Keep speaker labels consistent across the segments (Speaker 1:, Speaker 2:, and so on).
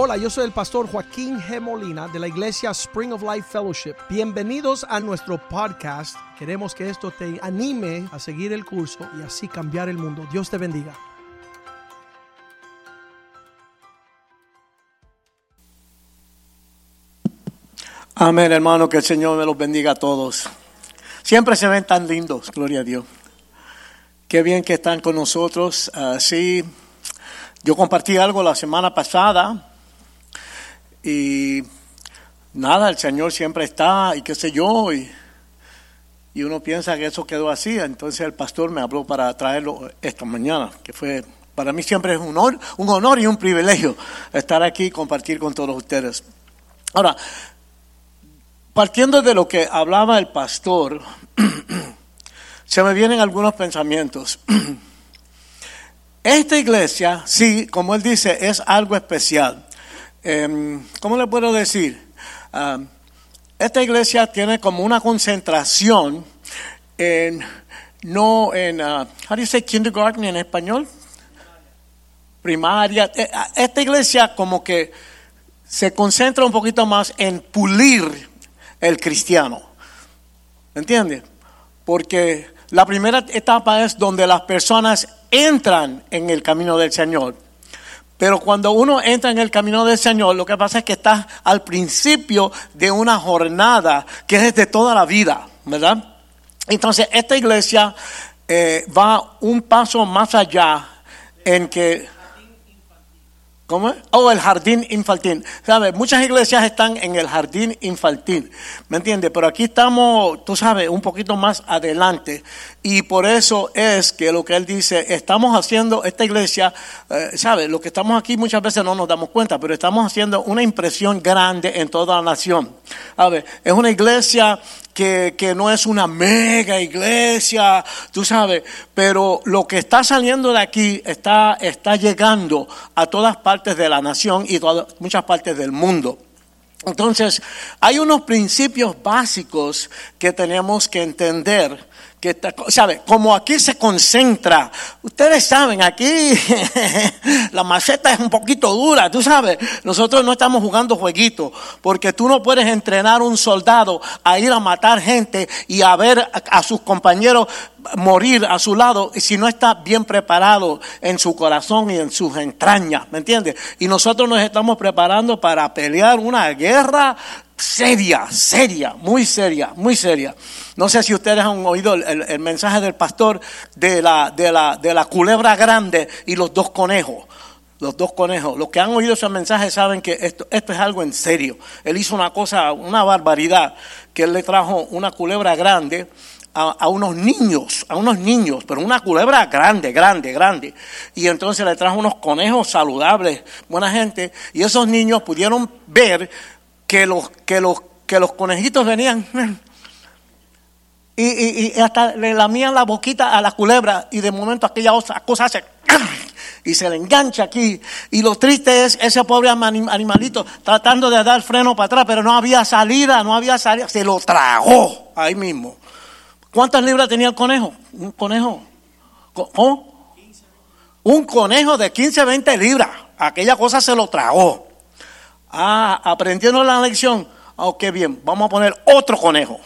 Speaker 1: Hola, yo soy el pastor Joaquín G. Molina de la iglesia Spring of Life Fellowship. Bienvenidos a nuestro podcast. Queremos que esto te anime a seguir el curso y así cambiar el mundo. Dios te bendiga.
Speaker 2: Amén, hermano, que el Señor me los bendiga a todos. Siempre se ven tan lindos, gloria a Dios. Qué bien que están con nosotros. Sí, yo compartí algo la semana pasada y nada, el Señor siempre está y qué sé yo, y, y uno piensa que eso quedó así. Entonces el pastor me habló para traerlo esta mañana, que fue para mí siempre es un honor, un honor y un privilegio estar aquí y compartir con todos ustedes. Ahora, partiendo de lo que hablaba el pastor, se me vienen algunos pensamientos. Esta iglesia, sí, como él dice, es algo especial. Eh, ¿Cómo le puedo decir? Esta iglesia tiene como una concentración en, no en, uh, how do you say kindergarten en español? Primaria. Esta iglesia como que se concentra un poquito más en pulir el cristiano. ¿Me entiende? Porque la primera etapa es donde las personas entran en el camino del Señor. Pero cuando uno entra en el camino del Señor, lo que pasa es que está al principio de una jornada que es de toda la vida, ¿verdad? Entonces, esta iglesia eh, va un paso más allá en que ¿Cómo? Oh, el jardín infantil. ¿Sabes? Muchas iglesias están en el jardín infantil. ¿Me entiendes? Pero aquí estamos, tú sabes, un poquito más adelante. Y por eso es que lo que él dice, estamos haciendo esta iglesia, eh, ¿sabes? Lo que estamos aquí muchas veces no nos damos cuenta, pero estamos haciendo una impresión grande en toda la nación. A ver, es una iglesia que, que, no es una mega iglesia, tú sabes, pero lo que está saliendo de aquí está, está llegando a todas partes de la nación y todas, muchas partes del mundo. Entonces, hay unos principios básicos que tenemos que entender que sabe, como aquí se concentra, ustedes saben, aquí la maceta es un poquito dura, tú sabes, nosotros no estamos jugando jueguitos, porque tú no puedes entrenar un soldado a ir a matar gente y a ver a, a sus compañeros morir a su lado si no está bien preparado en su corazón y en sus entrañas, ¿me entiendes? Y nosotros nos estamos preparando para pelear una guerra seria, seria, muy seria, muy seria. No sé si ustedes han oído el, el, mensaje del pastor de la, de, la, de la culebra grande y los dos conejos. Los dos conejos. Los que han oído ese mensaje saben que esto, esto es algo en serio. Él hizo una cosa, una barbaridad, que él le trajo una culebra grande a, a, unos niños, a unos niños, pero una culebra grande, grande, grande. Y entonces le trajo unos conejos saludables, buena gente, y esos niños pudieron ver que los, que los, que los conejitos venían y, y, y, hasta le lamían la boquita a la culebra y de momento aquella cosa hace y se le engancha aquí. Y lo triste es ese pobre animalito tratando de dar freno para atrás, pero no había salida, no había salida, se lo tragó ahí mismo. ¿Cuántas libras tenía el conejo? Un conejo. ¿Cómo? Un conejo de 15, 20 libras. Aquella cosa se lo tragó. Ah, aprendiendo la lección. Oh, qué bien, vamos a poner otro conejo.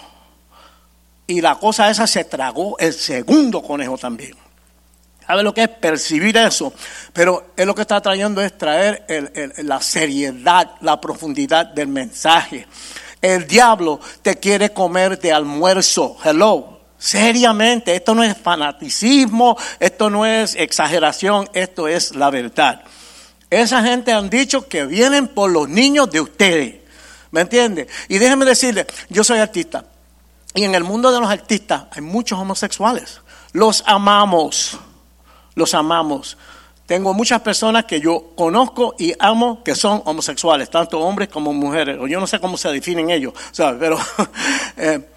Speaker 2: Y la cosa esa se tragó el segundo conejo también. ¿Sabe lo que es percibir eso? Pero es lo que está trayendo es traer la seriedad, la profundidad del mensaje. El diablo te quiere comer de almuerzo. Hello. Seriamente, esto no es fanaticismo, esto no es exageración, esto es la verdad. Esa gente han dicho que vienen por los niños de ustedes. ¿Me entiende? Y déjenme decirle, yo soy artista. Y en el mundo de los artistas hay muchos homosexuales. Los amamos. Los amamos. Tengo muchas personas que yo conozco y amo que son homosexuales, tanto hombres como mujeres. O yo no sé cómo se definen ellos, ¿sabes? Pero, eh,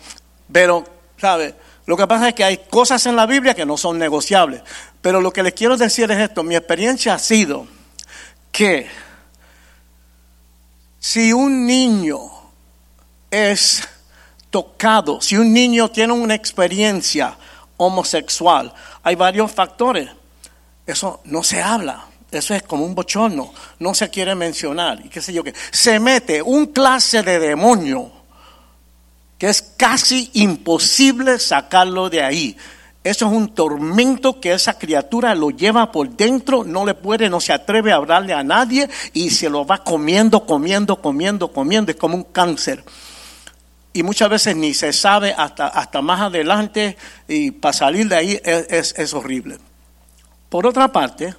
Speaker 2: pero, ¿sabes? Lo que pasa es que hay cosas en la Biblia que no son negociables. Pero lo que les quiero decir es esto. Mi experiencia ha sido que si un niño es tocado, si un niño tiene una experiencia homosexual, hay varios factores. Eso no se habla. eso es como un bochorno, no se quiere mencionar y qué sé yo qué. Se mete un clase de demonio que es casi imposible sacarlo de ahí. Eso es un tormento que esa criatura lo lleva por dentro, no le puede, no se atreve a hablarle a nadie y se lo va comiendo, comiendo, comiendo, comiendo. Es como un cáncer. Y muchas veces ni se sabe hasta, hasta más adelante y para salir de ahí es, es, horrible. Por otra parte,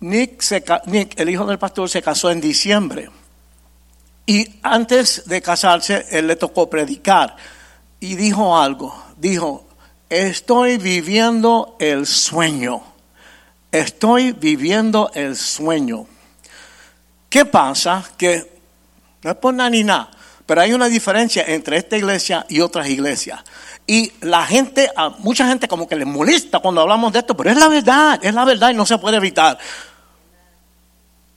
Speaker 2: Nick, Nick, el hijo del pastor, se casó en diciembre. Y antes de casarse, él le tocó predicar. Y dijo algo. Dijo, Estoy viviendo el sueño. Estoy viviendo el sueño. ¿Qué pasa? Que no es por nada ni nada, pero hay una diferencia entre esta iglesia y otras iglesias. Y la gente, a mucha gente como que le molesta cuando hablamos de esto, pero es la verdad, es la verdad y no se puede evitar.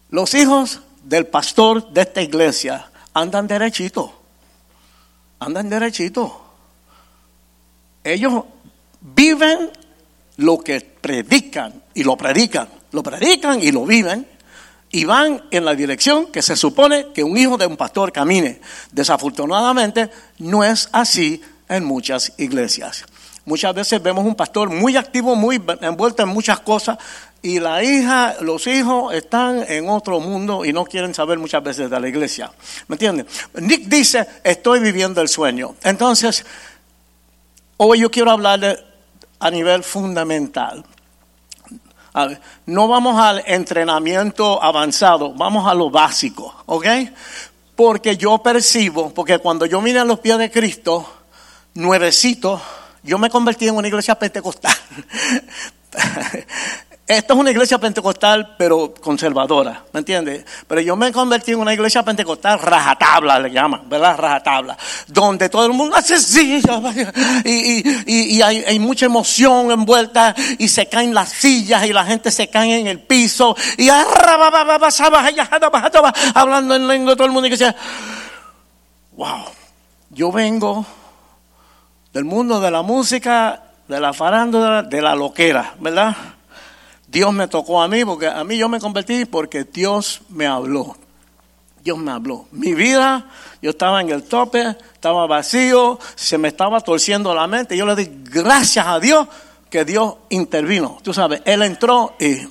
Speaker 2: Los hijos del pastor de esta iglesia andan derechito, andan derechito. Ellos viven lo que predican y lo predican, lo predican y lo viven y van en la dirección que se supone que un hijo de un pastor camine. Desafortunadamente no es así en muchas iglesias. Muchas veces vemos un pastor muy activo, muy envuelto en muchas cosas y la hija, los hijos están en otro mundo y no quieren saber muchas veces de la iglesia. ¿Me entienden? Nick dice, estoy viviendo el sueño. Entonces, hoy yo quiero hablarle a nivel fundamental. no vamos al entrenamiento avanzado, vamos a lo básico, ¿ok? Porque yo percibo, porque cuando yo miro a los pies de Cristo, nuevecito, yo me convertí en una iglesia pentecostal. Esto es una iglesia pentecostal, pero conservadora, ¿me entiendes? Pero yo me convertí en una iglesia pentecostal rajatabla, le llaman, ¿verdad? Rajatabla. Donde todo el mundo hace sí, y, y, hay, mucha emoción envuelta, y se caen las sillas, y la gente se cae en el piso, y hablando en lengua todo el mundo, y que sea, wow, yo vengo del mundo de la música, de la farándula, de la loquera, ¿verdad? Dios me tocó a mí, porque a mí yo me convertí porque Dios me habló. Dios me habló. Mi vida, yo estaba en el tope, estaba vacío, se me estaba torciendo la mente. Yo le di gracias a Dios que Dios intervino. Tú sabes, Él entró y...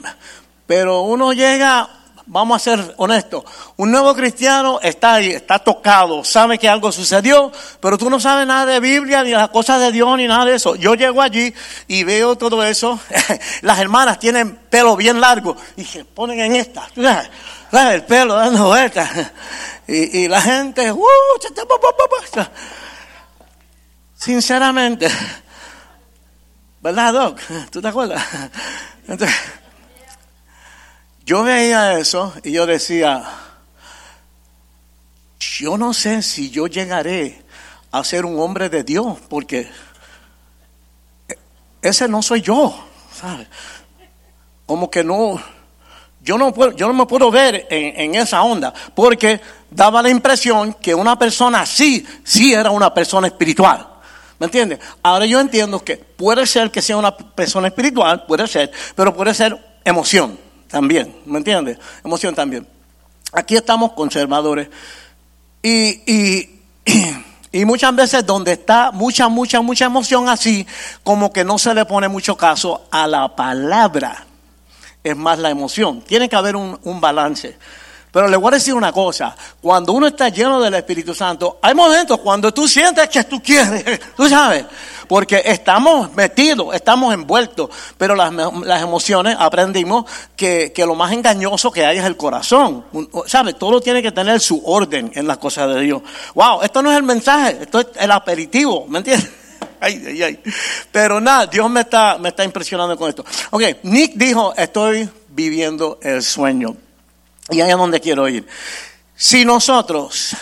Speaker 2: Pero uno llega vamos a ser honestos, un nuevo cristiano está ahí, está tocado, sabe que algo sucedió, pero tú no sabes nada de Biblia, ni las cosas de Dios, ni nada de eso. Yo llego allí y veo todo eso. las hermanas tienen pelo bien largo y se ponen en esta, el pelo dando vueltas. Y, la gente, uh, sinceramente, ¿verdad, Doc? ¿Tú te acuerdas? Entonces, yo veía eso y yo decía, yo no sé si yo llegaré a ser un hombre de Dios, porque ese no soy yo, ¿sabes? Como que no, yo no, puedo, yo no me puedo ver en, en, esa onda, porque daba la impresión que una persona así, sí era una persona espiritual. ¿Me entiendes? Ahora yo entiendo que puede ser que sea una persona espiritual, puede ser, pero puede ser emoción también, ¿me entiendes? Emoción también. Aquí estamos conservadores. Y, y, muchas veces donde está mucha, mucha, mucha emoción así, como que no se le pone mucho caso a la palabra. Es más la emoción. Tiene que haber un, un balance. Pero le voy a decir una cosa, cuando uno está lleno del Espíritu Santo, hay momentos cuando tú sientes que tú quieres, tú sabes, porque estamos metidos, estamos envueltos, pero las, emociones aprendimos que, lo más engañoso que hay es el corazón, ¿sabes? Todo tiene que tener su orden en las cosas de Dios. Wow, esto no es el mensaje, esto es el aperitivo, ¿me entiendes? Ay, ay, ay. Pero nada, Dios me está, me está impresionando con esto. Ok, Nick dijo, estoy viviendo el sueño. Y ahí es donde quiero ir. Si nosotros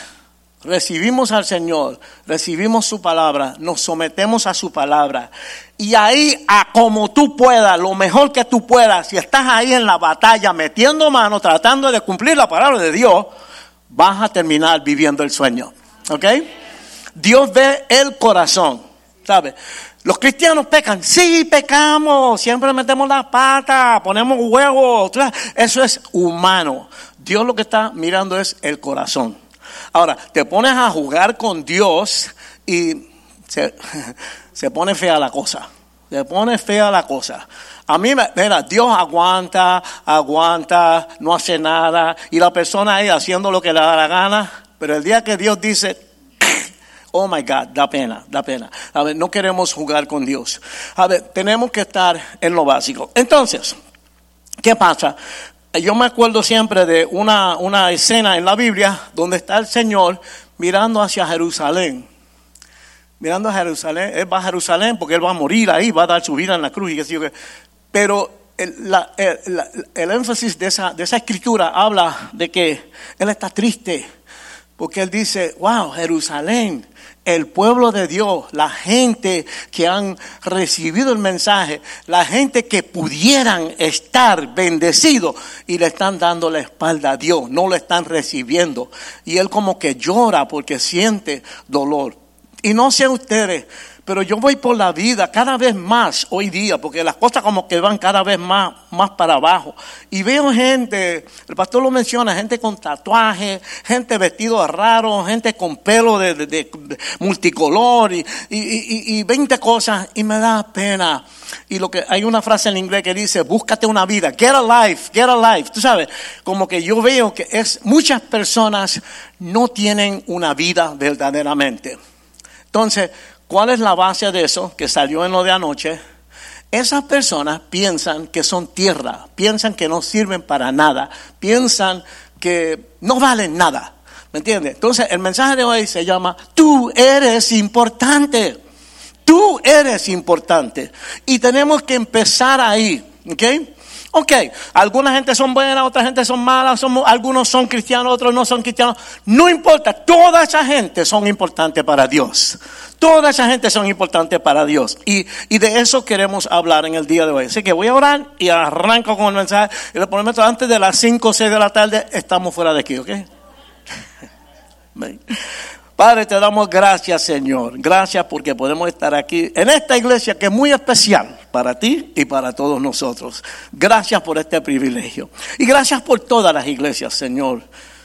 Speaker 2: recibimos al Señor, recibimos su palabra, nos sometemos a su palabra, y ahí a como tú puedas, lo mejor que tú puedas, si estás ahí en la batalla metiendo mano, tratando de cumplir la palabra de Dios, vas a terminar viviendo el sueño. ¿Ok? Dios ve el corazón. ¿Sabe? Los cristianos pecan. Sí, pecamos. Siempre metemos las patas, ponemos huevos. Eso es humano. Dios lo que está mirando es el corazón. Ahora, te pones a jugar con Dios y se, se pone fea la cosa. Se pone fea la cosa. A mí, mira, Dios aguanta, aguanta, no hace nada, y la persona ahí haciendo lo que le da la gana, pero el día que Dios dice, oh my God, da pena, da pena. A ver, no queremos jugar con Dios. A ver, tenemos que estar en lo básico. Entonces, ¿qué pasa? Yo me acuerdo siempre de una, una escena en la Biblia donde está el Señor mirando hacia Jerusalén mirando a Jerusalén, él va a Jerusalén porque él va a morir ahí, va a dar su vida en la cruz y qué sé yo. Pero el, el, énfasis de esa, de esa escritura habla de que él está triste porque él dice, wow, Jerusalén, el pueblo de Dios, la gente que han recibido el mensaje, la gente que pudieran estar bendecidos y le están dando la espalda a Dios, no lo están recibiendo. Y él como que llora porque siente dolor. Y no sé ustedes, pero yo voy por la vida cada vez más hoy día, porque las cosas como que van cada vez más, más para abajo. Y veo gente, el pastor lo menciona, gente con tatuajes, gente vestido raro, gente con pelo de, multicolor y, y, y, 20 cosas, y me da pena. Y lo que hay una frase en inglés que dice, búscate una vida, get a life, get a life. Tú sabes, como que yo veo que es, muchas personas no tienen una vida verdaderamente. Entonces, ¿cuál es la base de eso que salió en lo de anoche? Esas personas piensan que son tierra, piensan que no sirven para nada, piensan que no valen nada. ¿Me entiendes? Entonces, el mensaje de hoy se llama, tú eres importante. Tú eres importante. Y tenemos que empezar ahí. ¿Ok? Ok, alguna gente son buenas, otra gente son malas, algunos son cristianos, otros no son cristianos. No importa, toda esa gente son importantes para Dios. Toda esa gente son importantes para Dios. Y, de eso queremos hablar en el día de hoy. Así que voy a orar y arranco con el mensaje. Y le prometo, antes de las 5 o 6 de la tarde estamos fuera de aquí, ¿ok? Padre, te damos gracias, Señor. Gracias porque podemos estar aquí en esta iglesia que es muy especial para ti y para todos nosotros. Gracias por este privilegio. Y gracias por todas las iglesias, Señor.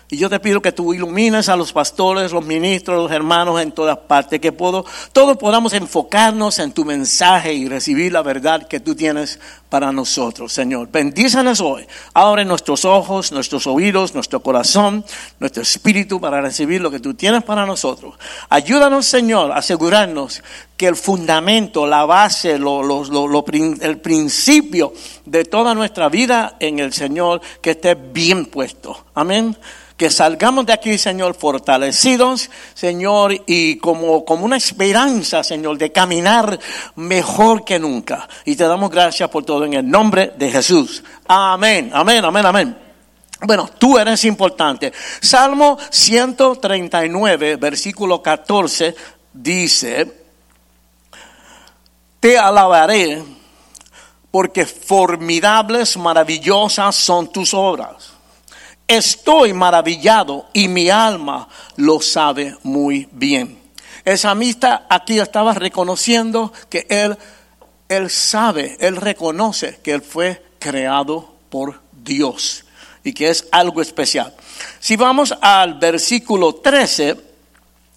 Speaker 2: Y yo te pido que tú ilumines a los pastores, los ministros, los hermanos en todas partes, que todos podamos enfocarnos en tu mensaje y recibir la verdad que tú tienes para nosotros, Señor. Bendícenos hoy. Abre nuestros ojos, nuestros oídos, nuestro corazón, nuestro espíritu para recibir lo que tú tienes para nosotros. Ayúdanos, Señor, a asegurarnos que el fundamento, la base, el principio de toda nuestra vida en el Señor, que esté bien puesto. Amén que salgamos de aquí, Señor, fortalecidos, Señor, y como, como una esperanza, Señor, de caminar mejor que nunca. Y te damos gracias por todo en el nombre de Jesús. Amén, amén, amén, amén. Bueno, tú eres importante. Salmo 139, versículo 14, dice, te alabaré porque formidables, maravillosas son tus obras Estoy maravillado y mi alma lo sabe muy bien. El samista aquí estaba reconociendo que él, él sabe, él reconoce que él fue creado por Dios y que es algo especial. Si vamos al versículo 13,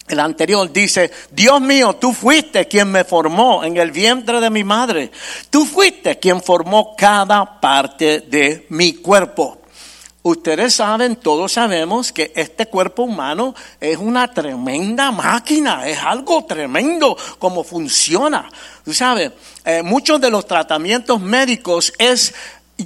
Speaker 2: el anterior dice, Dios mío, tú fuiste quien me formó en el vientre de mi madre. Tú fuiste quien formó cada parte de mi cuerpo. Ustedes saben, todos sabemos que este cuerpo humano es una tremenda máquina, es algo tremendo como funciona. Tú sabes, eh, muchos de los tratamientos médicos es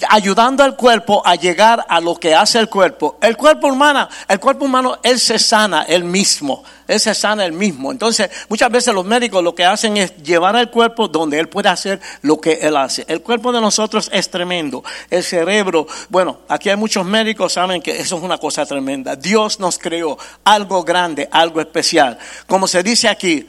Speaker 2: ayudando al cuerpo a llegar a lo que hace el cuerpo. El cuerpo humano, el cuerpo humano, él se sana él mismo, él se sana él mismo. Entonces, muchas veces los médicos lo que hacen es llevar al cuerpo donde él puede hacer lo que él hace. El cuerpo de nosotros es tremendo. El cerebro, bueno, aquí hay muchos médicos saben que eso es una cosa tremenda. Dios nos creó algo grande, algo especial. Como se dice aquí,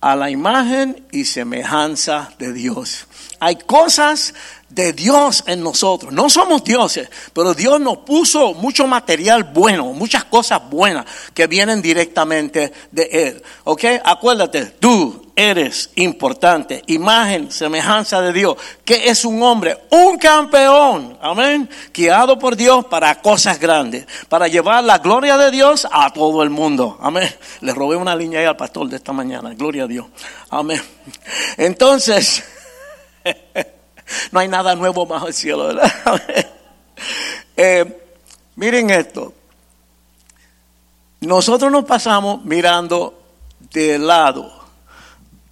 Speaker 2: a la imagen y semejanza de Dios. Hay cosas de Dios en nosotros. No somos dioses, pero Dios nos puso mucho material bueno, muchas cosas buenas que vienen directamente de Él. ¿Ok? Acuérdate, tú eres importante, imagen, semejanza de Dios, que es un hombre, un campeón, amén, guiado por Dios para cosas grandes, para llevar la gloria de Dios a todo el mundo, amén. Le robé una línea ahí al pastor de esta mañana, gloria a Dios, amén. Entonces, No hay nada nuevo bajo el cielo. Eh, miren esto. Nosotros nos pasamos mirando de lado.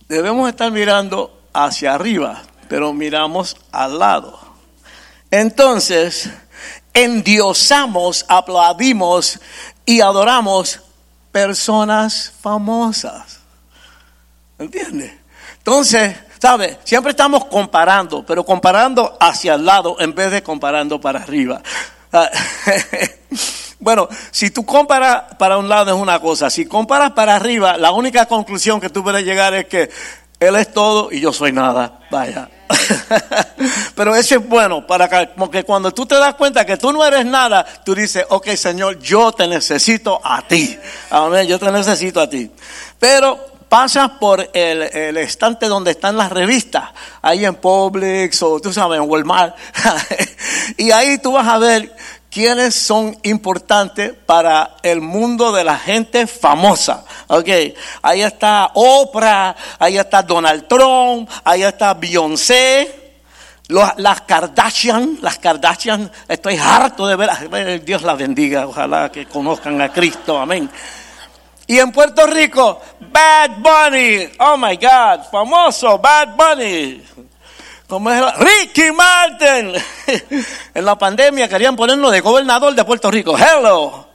Speaker 2: Debemos estar mirando hacia arriba, pero miramos al lado. Entonces, endiosamos, aplaudimos y adoramos personas famosas. ¿Entiendes? Entonces, ¿Sabe? Siempre estamos comparando, pero comparando hacia el lado en vez de comparando para arriba. Ah, bueno, si tú comparas para un lado es una cosa, si comparas para arriba, la única conclusión que tú puedes llegar es que Él es todo y yo soy nada. Vaya. Pero eso es bueno, para que, porque cuando tú te das cuenta que tú no eres nada, tú dices, ok Señor, yo te necesito a ti. Amén, yo te necesito a ti. Pero pasas por el, estante donde están las revistas, ahí en Publix o tú sabes, en Walmart, y ahí tú vas a ver quiénes son importantes para el mundo de la gente famosa. Ok, ahí está Oprah, ahí está Donald Trump, ahí está Beyoncé. las Kardashian, las Kardashian, estoy harto de ver, Dios las bendiga, ojalá que conozcan a Cristo, amén. Y en Puerto Rico, Bad Bunny. Oh my God, famoso Bad Bunny. Como es Ricky Martin. en la pandemia querían ponerlo de gobernador de Puerto Rico. Hello.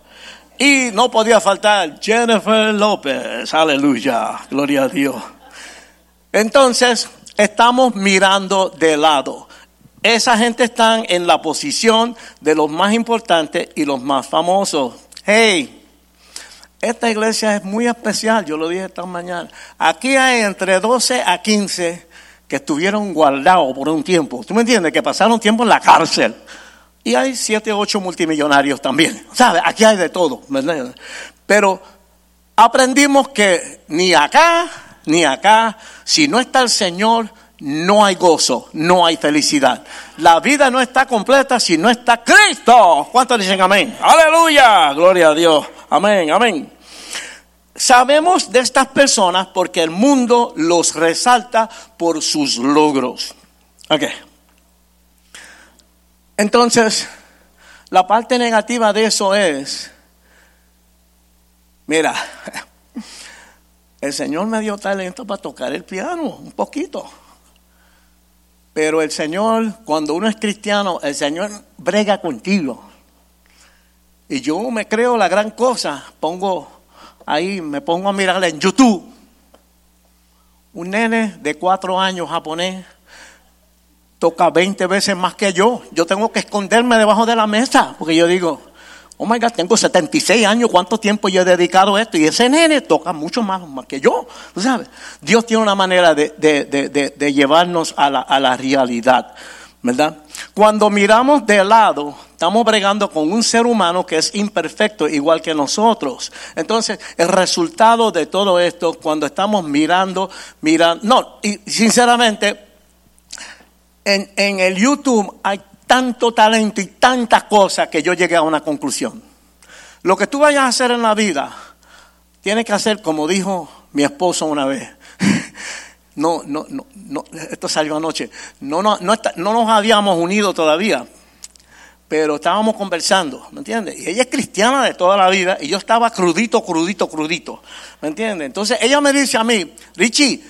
Speaker 2: Y no podía faltar Jennifer López. Aleluya. Gloria a Dios. Entonces, estamos mirando de lado. Esa gente está en la posición de los más importantes y los más famosos. Hey, esta iglesia es muy especial, yo lo dije esta mañana. Aquí hay entre 12 a 15 que estuvieron guardados por un tiempo. ¿Tú me entiendes? Que pasaron tiempo en la cárcel. Y hay 7 o 8 multimillonarios también. ¿Sabes? Aquí hay de todo. Pero aprendimos que ni acá, ni acá, si no está el Señor, no hay gozo, no hay felicidad. La vida no está completa si no está Cristo. ¿Cuántos dicen amén? Aleluya, gloria a Dios. Amén, amén. Sabemos de estas personas porque el mundo los resalta por sus logros. Ok. Entonces, la parte negativa de eso es, mira, el Señor me dio talento para tocar el piano, un poquito. Pero el Señor, cuando uno es cristiano, el Señor brega contigo. Y yo me creo la gran cosa, pongo ahí me pongo a mirarle en YouTube. Un nene de cuatro años japonés toca 20 veces más que yo. Yo tengo que esconderme debajo de la mesa porque yo digo, oh my God, tengo 76 años, ¿cuánto tiempo yo he dedicado a esto? Y ese nene toca mucho más, que yo. ¿tú sabes? Dios tiene una manera de, de, llevarnos a la, a la realidad. ¿verdad? Cuando miramos de lado, estamos bregando con un ser humano que es imperfecto, igual que nosotros. Entonces, el resultado de todo esto, cuando estamos mirando, mirando, no, y sinceramente, en, en el YouTube hay tanto talento y tantas cosas que yo llegué a una conclusión. Lo que tú vayas a hacer en la vida, tienes que hacer como dijo mi esposo una vez. no, no, no, no, esto salió anoche, no, no, no, no nos habíamos unido todavía, pero estábamos conversando, ¿me entiendes? Y ella es cristiana de toda la vida y yo estaba crudito, crudito, crudito, ¿me entiendes? Entonces ella me dice a mí, Richie,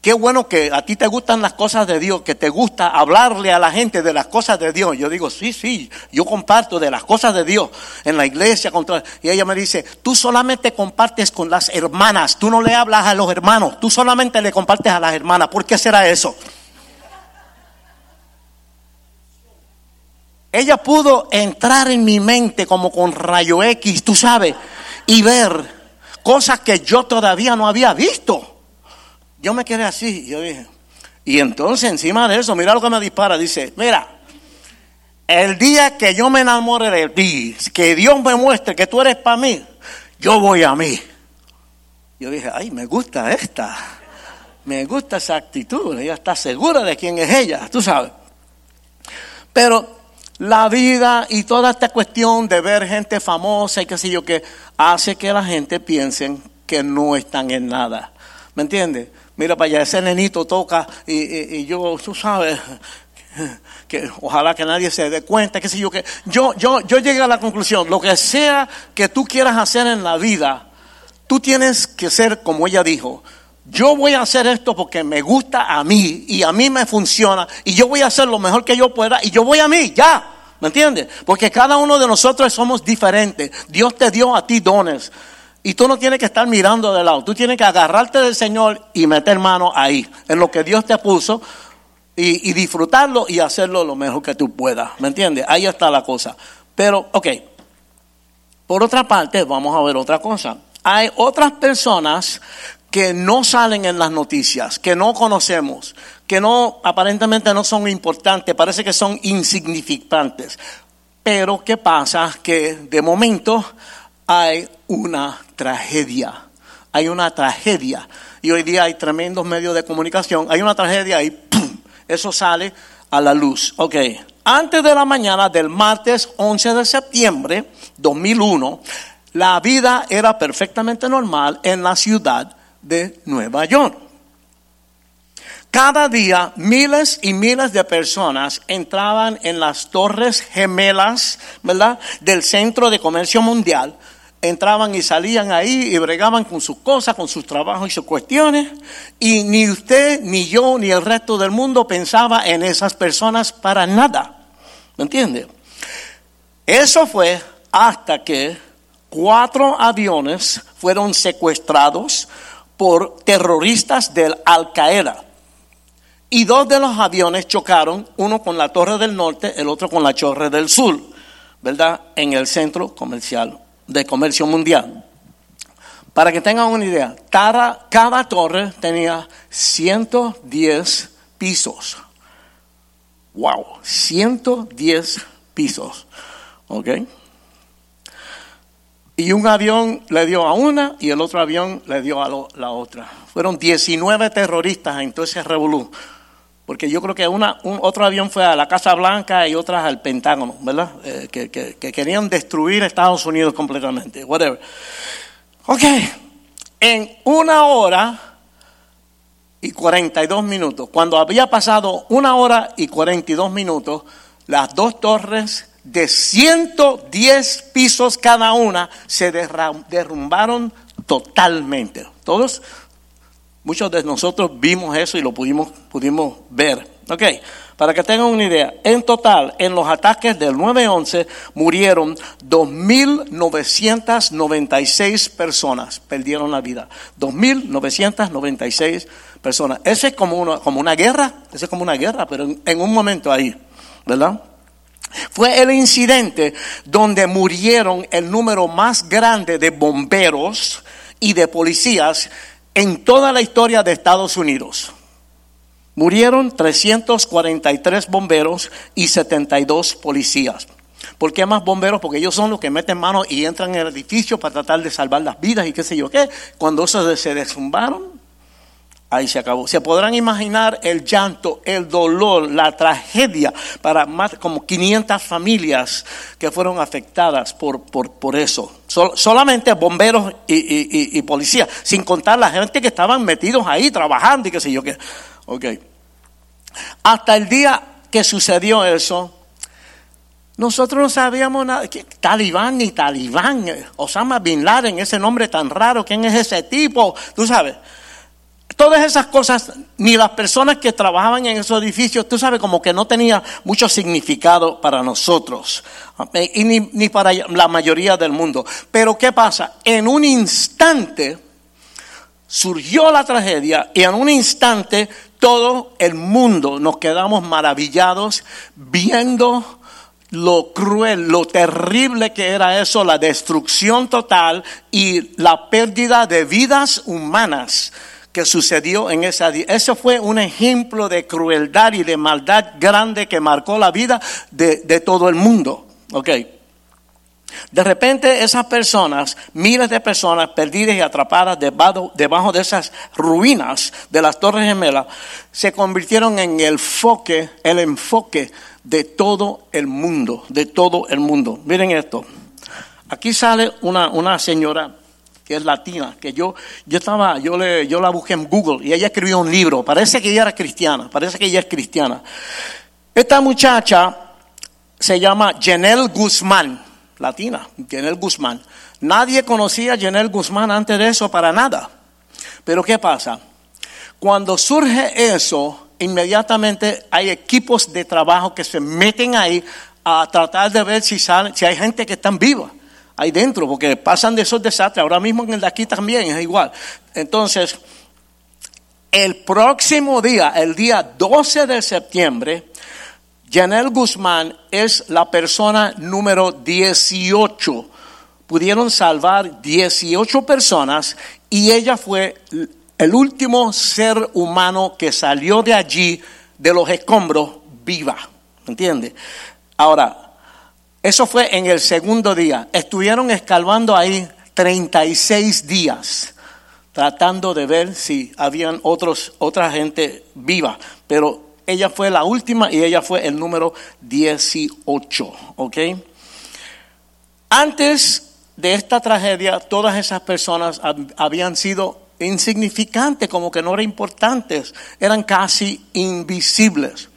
Speaker 2: Qué bueno que a ti te gustan las cosas de Dios, que te gusta hablarle a la gente de las cosas de Dios. Yo digo, sí, sí, yo comparto de las cosas de Dios en la iglesia. Y ella me dice, tú solamente compartes con las hermanas, tú no le hablas a los hermanos, tú solamente le compartes a las hermanas. ¿Por qué será eso? Ella pudo entrar en mi mente como con rayo X, tú sabes, y ver cosas que yo todavía no había visto. Yo me quedé así, yo dije, Y entonces encima de eso, mira lo que me dispara, dice, mira, el día que yo me enamore de ti, que Dios me muestre que tú eres para mí, yo voy a mí. Yo dije, ay, me gusta esta, me gusta esa actitud, ella está segura de quién es ella, tú sabes. Pero la vida y toda esta cuestión de ver gente famosa y qué sé yo, que hace que la gente piense que no están en nada. ¿Me entiendes? Mira para allá, ese nenito toca y, yo, tú sabes, que ojalá que nadie se dé cuenta, qué sé yo, que yo, yo, yo llegué a la conclusión, lo que sea que tú quieras hacer en la vida, tú tienes que ser como ella dijo, yo voy a hacer esto porque me gusta a mí y a mí me funciona y yo voy a hacer lo mejor que yo pueda y yo voy a mí, ya. ¿Me entiendes? Porque cada uno de nosotros somos diferentes. Dios te dio a ti dones. Y tú no tienes que estar mirando de lado. Tú tienes que agarrarte del Señor y meter mano ahí, en lo que Dios te puso, y, disfrutarlo y hacerlo lo mejor que tú puedas. ¿Me entiendes? Ahí está la cosa. Pero, ok. Por otra parte, vamos a ver otra cosa. Hay otras personas que no salen en las noticias, que no conocemos, que no aparentemente no son importantes, parece que son insignificantes. Pero ¿qué pasa? Que de momento hay una tragedia. Hay una tragedia. Y hoy día hay tremendos medios de comunicación. Hay una tragedia y ¡pum! Eso sale a la luz. Ok. Antes de la mañana del martes 11 de septiembre 2001, la vida era perfectamente normal en la ciudad de Nueva York. Cada día miles y miles de personas entraban en las torres gemelas, ¿verdad? Del Centro de Comercio Mundial. Entraban y salían ahí y bregaban con sus cosas, con sus trabajos y sus cuestiones. Y ni usted, ni yo, ni el resto del mundo pensaba en esas personas para nada. ¿Me entiende? Eso fue hasta que cuatro aviones fueron secuestrados por terroristas del Al Qaeda. Y dos de los aviones chocaron, uno con la Torre del Norte, el otro con la Torre del Sur, ¿verdad? En el centro comercial de comercio mundial. Para que tengan una idea, cada, torre tenía 110 pisos. Wow, 110 pisos. ¿Ok? Y un avión le dio a una y el otro avión le dio a la otra. Fueron 19 terroristas en todo ese revolú. Porque yo creo que una, un, otro avión fue a la Casa Blanca y otras al Pentágono, ¿verdad? Eh, que, que, querían destruir Estados Unidos completamente. Whatever. Ok. En una hora y 42 minutos, cuando había pasado una hora y 42 minutos, las dos torres de 110 pisos cada una se derrumbaron totalmente. Todos, muchos de nosotros vimos eso y lo pudimos, pudimos ver. Ok, para que tengan una idea, en total, en los ataques del 9-11 murieron 2.996 personas, perdieron la vida. 2.996 personas. Ese es como una, como una guerra, ese es como una guerra, pero en un momento ahí, ¿verdad? Fue el incidente donde murieron el número más grande de bomberos y de policías en toda la historia de Estados Unidos. Murieron 343 bomberos y 72 policías. ¿Por qué más bomberos? Porque ellos son los que meten mano y entran en el edificio para tratar de salvar las vidas y qué sé yo qué. Cuando eso se desumbaron, Ahí se acabó. Se podrán imaginar el llanto, el dolor, la tragedia para más como 500 familias que fueron afectadas por, por, eso. Solamente bomberos y, y, policías, sin contar la gente que estaban metidos ahí trabajando y qué sé yo qué. Ok. Hasta el día que sucedió eso, nosotros no sabíamos nada. Talibán ni Talibán, Osama Bin Laden, ese nombre tan raro, ¿quién es ese tipo? Tú sabes. Todas esas cosas, ni las personas que trabajaban en esos edificios, tú sabes, como que no tenía mucho significado para nosotros, y ni, ni para la mayoría del mundo. Pero ¿qué pasa? En un instante surgió la tragedia y en un instante todo el mundo nos quedamos maravillados viendo lo cruel, lo terrible que era eso, la destrucción total y la pérdida de vidas humanas que sucedió en esa día. Eso fue un ejemplo de crueldad y de maldad grande que marcó la vida de, todo el mundo. Okay. De repente esas personas, miles de personas perdidas y atrapadas debajo, debajo, de esas ruinas de las Torres Gemelas, se convirtieron en el enfoque, el enfoque de todo el mundo, de todo el mundo. Miren esto. Aquí sale una, una señora es latina, que yo, yo estaba, yo le, yo la busqué en Google y ella escribió un libro. Parece que ella era cristiana, parece que ella es cristiana. Esta muchacha se llama Janelle Guzmán latina, Jenel Guzmán. Nadie conocía a Jenel Guzmán antes de eso para nada. Pero ¿qué pasa? Cuando surge eso, inmediatamente hay equipos de trabajo que se meten ahí a tratar de ver si, sale, si hay gente que está viva ahí dentro, porque pasan de esos desastres. Ahora mismo en el de aquí también es igual. Entonces, el próximo día, el día 12 de septiembre, Janel Guzmán es la persona número 18. Pudieron salvar 18 personas y ella fue el último ser humano que salió de allí, de los escombros, viva. ¿Entiende? Ahora, eso fue en el segundo día. Estuvieron escalvando ahí 36 días tratando de ver si habían otros, otra gente viva. Pero ella fue la última y ella fue el número 18, ¿ok? Antes de esta tragedia, todas esas personas habían sido insignificantes, como que no eran importantes, eran casi invisibles.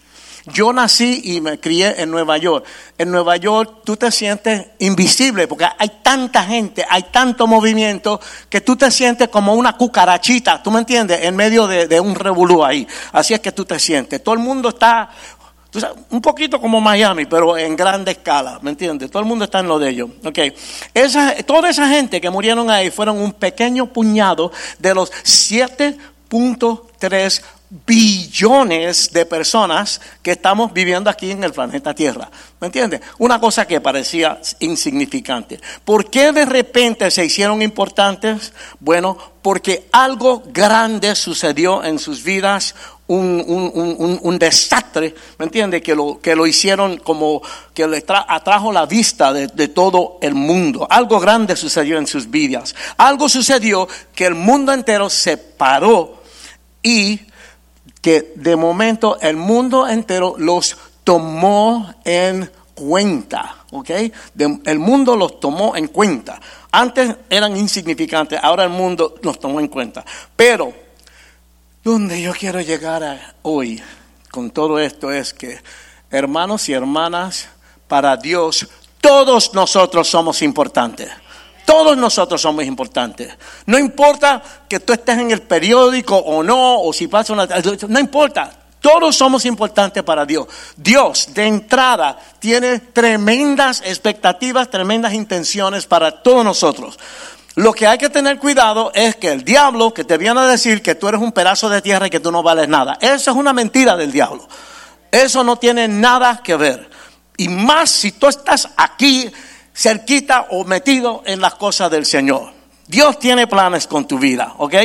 Speaker 2: Yo nací y me crié en Nueva York. En Nueva York tú te sientes invisible porque hay tanta gente, hay tanto movimiento que tú te sientes como una cucarachita, ¿tú me entiendes? En medio de, un revolú ahí. Así es que tú te sientes. Todo el mundo está un poquito como Miami, pero en grande escala, ¿me entiendes? Todo el mundo está en lo de ellos. Okay. Toda esa gente que murieron ahí fueron un pequeño puñado de los 7.3 billones de personas que estamos viviendo aquí en el planeta Tierra. ¿Me entiendes? Una cosa que parecía insignificante. ¿Por qué de repente se hicieron importantes? Bueno, porque algo grande sucedió en sus vidas, un, desastre, ¿me entiendes? Que lo, que lo hicieron como que le atrajo la vista de, de, todo el mundo. Algo grande sucedió en sus vidas. Algo sucedió que el mundo entero se paró y que de momento el mundo entero los tomó en cuenta, ¿ok? el mundo los tomó en cuenta. Antes eran insignificantes, ahora el mundo los tomó en cuenta. Pero, donde yo quiero llegar hoy con todo esto es que, hermanos y hermanas, para Dios, todos nosotros somos importantes. Todos nosotros somos importantes. No importa que tú estés en el periódico o no, o si pasa una... No importa. Todos somos importantes para Dios. Dios, de entrada, tiene tremendas expectativas, tremendas intenciones para todos nosotros. Lo que hay que tener cuidado es que el diablo que te viene a decir que tú eres un pedazo de tierra y que tú no vales nada. Eso es una mentira del diablo. Eso no tiene nada que ver. Y más si tú estás aquí cerquita o metido en las cosas del Señor. Dios tiene planes con tu vida, ¿ok?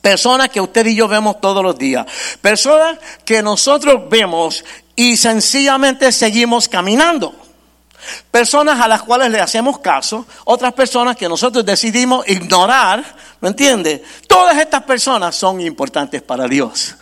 Speaker 2: Personas que usted y yo vemos todos los días. Personas que nosotros vemos y sencillamente seguimos caminando. Personas a las cuales le hacemos caso, otras personas que nosotros decidimos ignorar, ¿me entiende? Todas estas personas son importantes para Dios.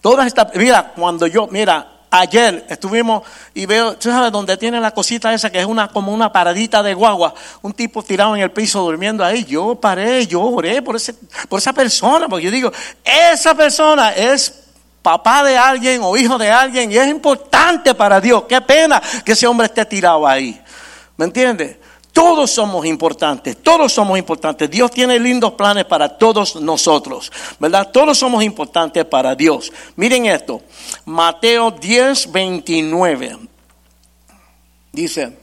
Speaker 2: Todas estas, mira, cuando yo, mira, Ayer estuvimos y veo, tú sabes, donde tiene la cosita esa que es una como una paradita de guagua, un tipo tirado en el piso durmiendo ahí. Yo paré, yo oré por, ese, por esa persona, porque yo digo, esa persona es papá de alguien o hijo de alguien y es importante para Dios. Qué pena que ese hombre esté tirado ahí. ¿Me entiendes? Todos somos importantes, todos somos importantes. Dios tiene lindos planes para todos nosotros, ¿verdad? Todos somos importantes para Dios. Miren esto, Mateo 10, 29. Dice,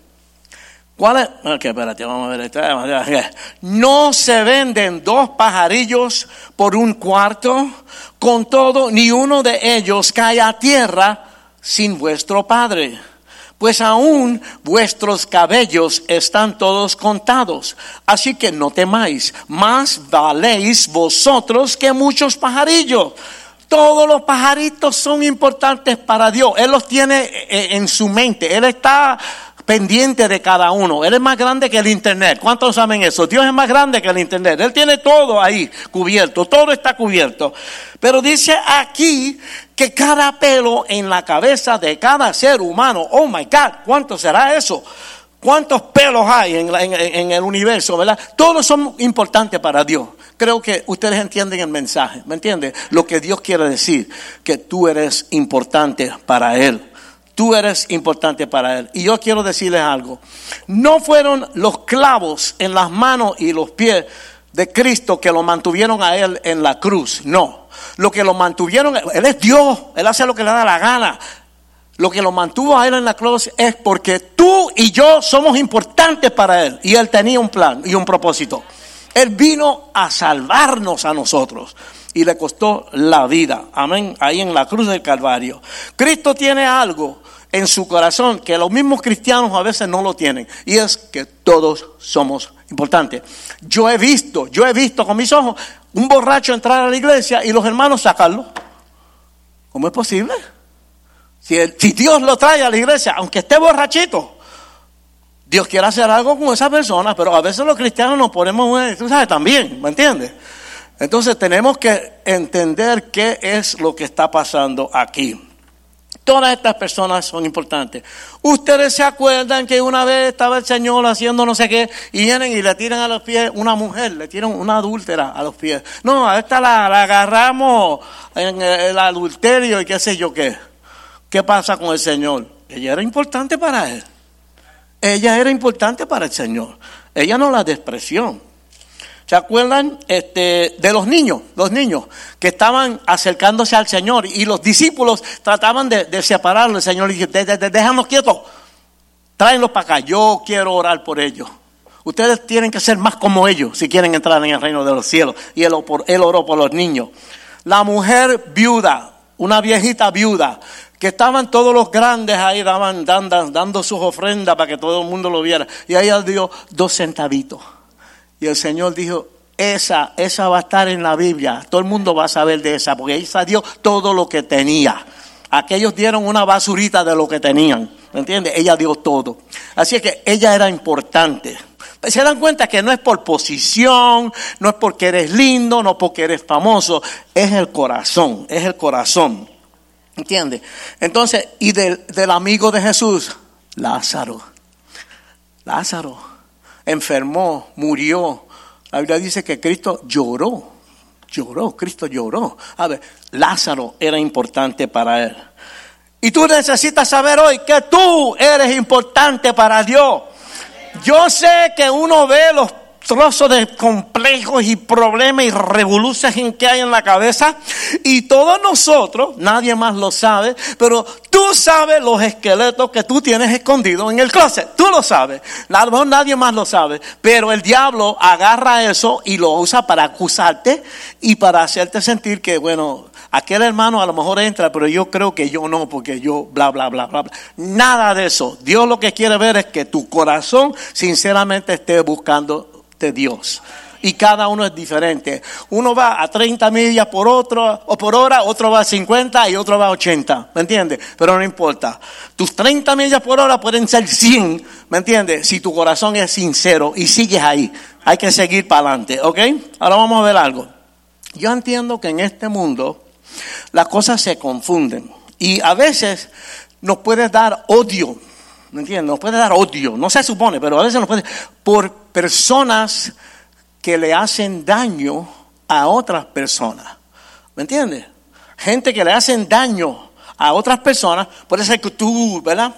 Speaker 2: ¿cuál es? Ok, espérate, vamos a ver. No se venden dos pajarillos por un cuarto, con todo, ni uno de ellos cae a tierra sin vuestro Padre pues aún vuestros cabellos están todos contados. Así que no temáis, más valéis vosotros que muchos pajarillos. Todos los pajaritos son importantes para Dios. Él los tiene eh, en su mente. Él está pendiente de cada uno. Él es más grande que el Internet. ¿Cuántos saben eso? Dios es más grande que el Internet. Él tiene todo ahí cubierto, todo está cubierto. Pero dice aquí que cada pelo en la cabeza de cada ser humano, oh my God, ¿cuánto será eso? ¿Cuántos pelos hay en, el universo, verdad? Todos son importantes para Dios. Creo que ustedes entienden el mensaje, ¿me entienden? Lo que Dios quiere decir, que tú eres importante para Él. Tú eres importante para Él. Y yo quiero decirles algo. No fueron los clavos en las manos y los pies de Cristo que lo mantuvieron a Él en la cruz. No. Lo que lo mantuvieron, Él es Dios. Él hace lo que le da la gana. Lo que lo mantuvo a Él en la cruz es porque tú y yo somos importantes para Él. Y Él tenía un plan y un propósito. Él vino a salvarnos a nosotros y le costó la vida. Amén. Ahí en la cruz del Calvario. Cristo tiene algo en su corazón que los mismos cristianos a veces no lo tienen. Y es que todos somos importantes. Yo he visto, yo he visto con mis ojos un borracho entrar a la iglesia y los hermanos sacarlo. ¿Cómo es posible? Si, Dios lo trae a la iglesia, aunque esté borrachito, Dios quiere hacer algo con esa persona, pero a veces los cristianos nos ponemos, tú sabes, también, ¿me entiendes? Entonces tenemos que entender qué es lo que está pasando aquí. Todas estas personas son importantes. Ustedes se acuerdan que una vez estaba el Señor haciendo no sé qué y vienen y le tiran a los pies una mujer, le tiran una adúltera a los pies. No, a esta la, agarramos en el adulterio y qué sé yo qué. ¿Qué pasa con el Señor? Ella era importante para él. Ella era importante para el Señor. Ella no la despreció. ¿Se acuerdan este, de los niños? Los niños que estaban acercándose al Señor y los discípulos trataban de, de separarlos. El Señor dijo, déjanos quietos, tráenlos para acá, yo quiero orar por ellos. Ustedes tienen que ser más como ellos si quieren entrar en el reino de los cielos. Y él, oró por los niños. La mujer viuda, una viejita viuda, que estaban todos los grandes ahí daban, dando sus ofrendas para que todo el mundo lo viera. Y ella dio dos centavitos. Y el Señor dijo, esa, esa va a estar en la Biblia. Todo el mundo va a saber de esa, porque ella dio todo lo que tenía. Aquellos dieron una basurita de lo que tenían. ¿Me entiendes? Ella dio todo. Así que ella era importante. Se dan cuenta que no es por posición, no es porque eres lindo, no porque eres famoso, es el corazón, es el corazón. ¿Entiendes? Entonces, y del amigo de Jesús, Lázaro. Lázaro enfermó, murió. La Biblia dice que Cristo lloró, lloró, Cristo lloró. A ver, Lázaro era importante para él. Y tú necesitas saber hoy que tú eres importante para Dios. Yo sé que uno ve los trozos de complejos y problemas y revoluciones que hay en la cabeza. Y todos nosotros, nadie más lo sabe, pero tú sabes los esqueletos que tú tienes escondidos en el closet. Tú lo sabes. A lo mejor nadie más lo sabe. Pero el diablo agarra eso y lo usa para acusarte y para hacerte sentir que, bueno, aquel hermano a lo mejor entra, pero yo creo que yo no, porque yo bla, bla, bla, bla. Nada de eso. Dios lo que quiere ver es que tu corazón sinceramente esté buscando de Dios. Y cada uno es diferente. Uno va a 30 millas por otro, o por hora, otro va a 50 y otro va a 80. ¿Me entiendes? Pero no importa. Tus 30 millas por hora pueden ser 100. ¿Me entiendes? Si tu corazón es sincero y sigues ahí. Hay que seguir para adelante. ¿Ok? Ahora vamos a ver algo. Yo entiendo que en este mundo las cosas se confunden. Y a veces nos puede dar odio ¿me entiendes? Nos puede dar odio, no se supone, pero a veces nos puede, por personas que le hacen daño a otras personas, ¿me entiendes? Gente que le hacen daño a otras personas, puede ser que tú, ¿verdad?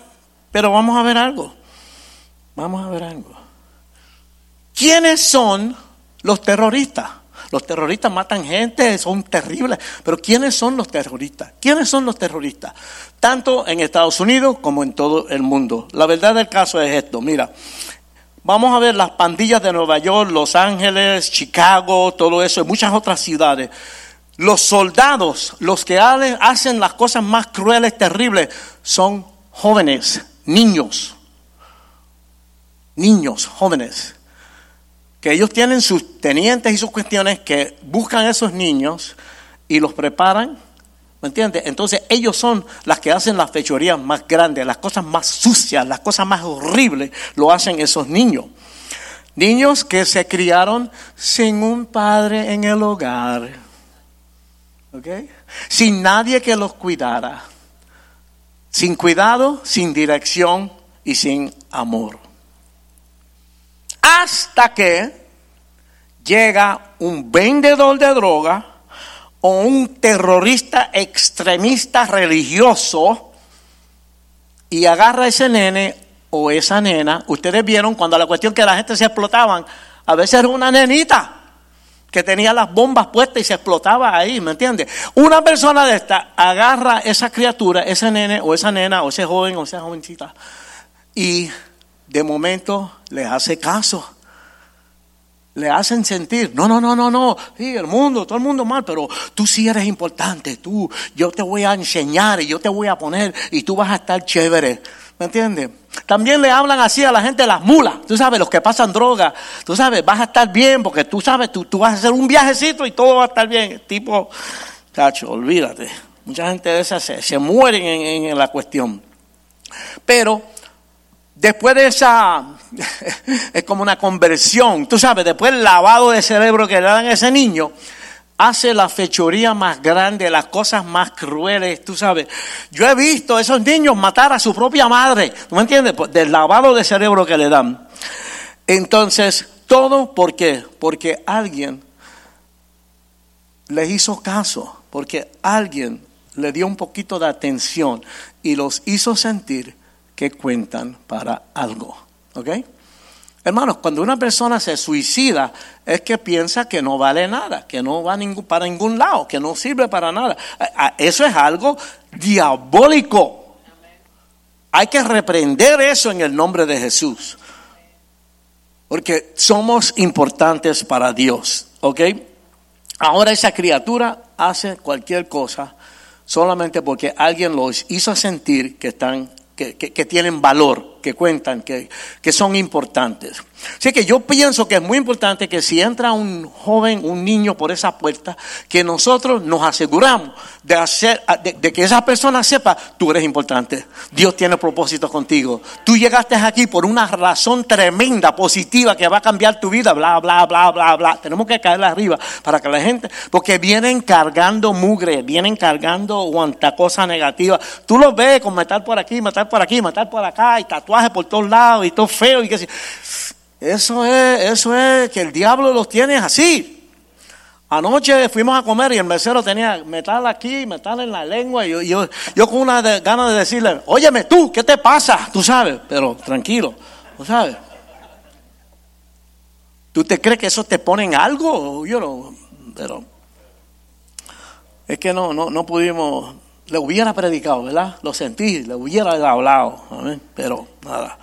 Speaker 2: Pero vamos a ver algo, vamos a ver algo. ¿Quiénes son los terroristas? Los terroristas matan gente, son terribles. Pero ¿quiénes son los terroristas? ¿Quiénes son los terroristas? Tanto en Estados Unidos como en todo el mundo. La verdad del caso es esto. Mira, vamos a ver las pandillas de Nueva York, Los Ángeles, Chicago, todo eso, y muchas otras ciudades. Los soldados, los que hacen las cosas más crueles, terribles, son jóvenes niños, niños, jóvenes, que ellos tienen sus tenientes y sus cuestiones que buscan a esos niños y los preparan, ¿me entiendes? Entonces ellos son las que hacen las fechorías más grandes, las cosas más sucias, las cosas más horribles, lo hacen esos niños. Niños que se criaron sin un padre en el hogar, ¿ok? Sin nadie que los cuidara, sin cuidado, sin dirección y sin amor. Hasta que llega un vendedor de droga o un terrorista extremista religioso y agarra a ese nene o esa nena. Ustedes vieron cuando la cuestión que la gente se explotaban, a veces era una nenita que tenía las bombas puestas y se explotaba ahí, ¿me entiendes? Una persona de esta agarra esa criatura, ese nene o esa nena o ese joven o esa jovencita y de momento le hace caso. Le hacen sentir, no, no, no, no, no, sí, el mundo, todo el mundo mal, pero tú sí eres importante, tú, yo te voy a enseñar y yo te voy a poner y tú vas a estar chévere, ¿me entiendes? También le hablan así a la gente de las mulas, tú sabes, los que pasan droga, tú sabes, vas a estar bien porque tú sabes, tú, tú vas a hacer un viajecito y todo va a estar bien, tipo, cacho, olvídate, mucha gente de esas se, se mueren en, en la cuestión, pero Después de esa, es como una conversión, tú sabes, después del lavado de cerebro que le dan a ese niño, hace la fechoría más grande, las cosas más crueles, tú sabes. Yo he visto a esos niños matar a su propia madre, ¿tú me entiendes? Del lavado de cerebro que le dan. Entonces, todo, ¿por qué? Porque alguien les hizo caso, porque alguien le dio un poquito de atención y los hizo sentir que cuentan para algo. ¿Ok? Hermanos, cuando una persona se suicida es que piensa que no vale nada, que no va para ningún lado, que no sirve para nada. Eso es algo diabólico. Hay que reprender eso en el nombre de Jesús. Porque somos importantes para Dios. ¿Ok? Ahora esa criatura hace cualquier cosa solamente porque alguien los hizo sentir que están que, tienen valor, que cuentan, que, que son importantes. Así que yo pienso que es muy importante que si entra un joven, un niño por esa puerta, que nosotros nos aseguramos de, hacer, de, que esa persona sepa, tú eres importante, Dios tiene propósitos contigo, tú llegaste aquí por una razón tremenda, positiva, que va a cambiar tu vida, bla, bla, bla, bla, bla. Tenemos que caer arriba para que la gente, porque vienen cargando mugre, vienen cargando cuanta cosa negativa. Tú los ves con matar por aquí, matar por aquí, matar por acá, y por todos lados, y todo feo, y que eso es, eso es que el diablo los tiene así. Anoche fuimos a comer y el mesero tenía metal aquí, metal en la lengua. Y yo, yo, con una ganas de decirle, óyeme tú, ¿qué te pasa? Tú sabes, pero tranquilo, tú sabes. ¿Tú te crees que eso te pone en algo? Yo no, pero es que no, no, no pudimos, le hubiera predicado, ¿verdad? Lo sentí, le hubiera hablado, pero nada.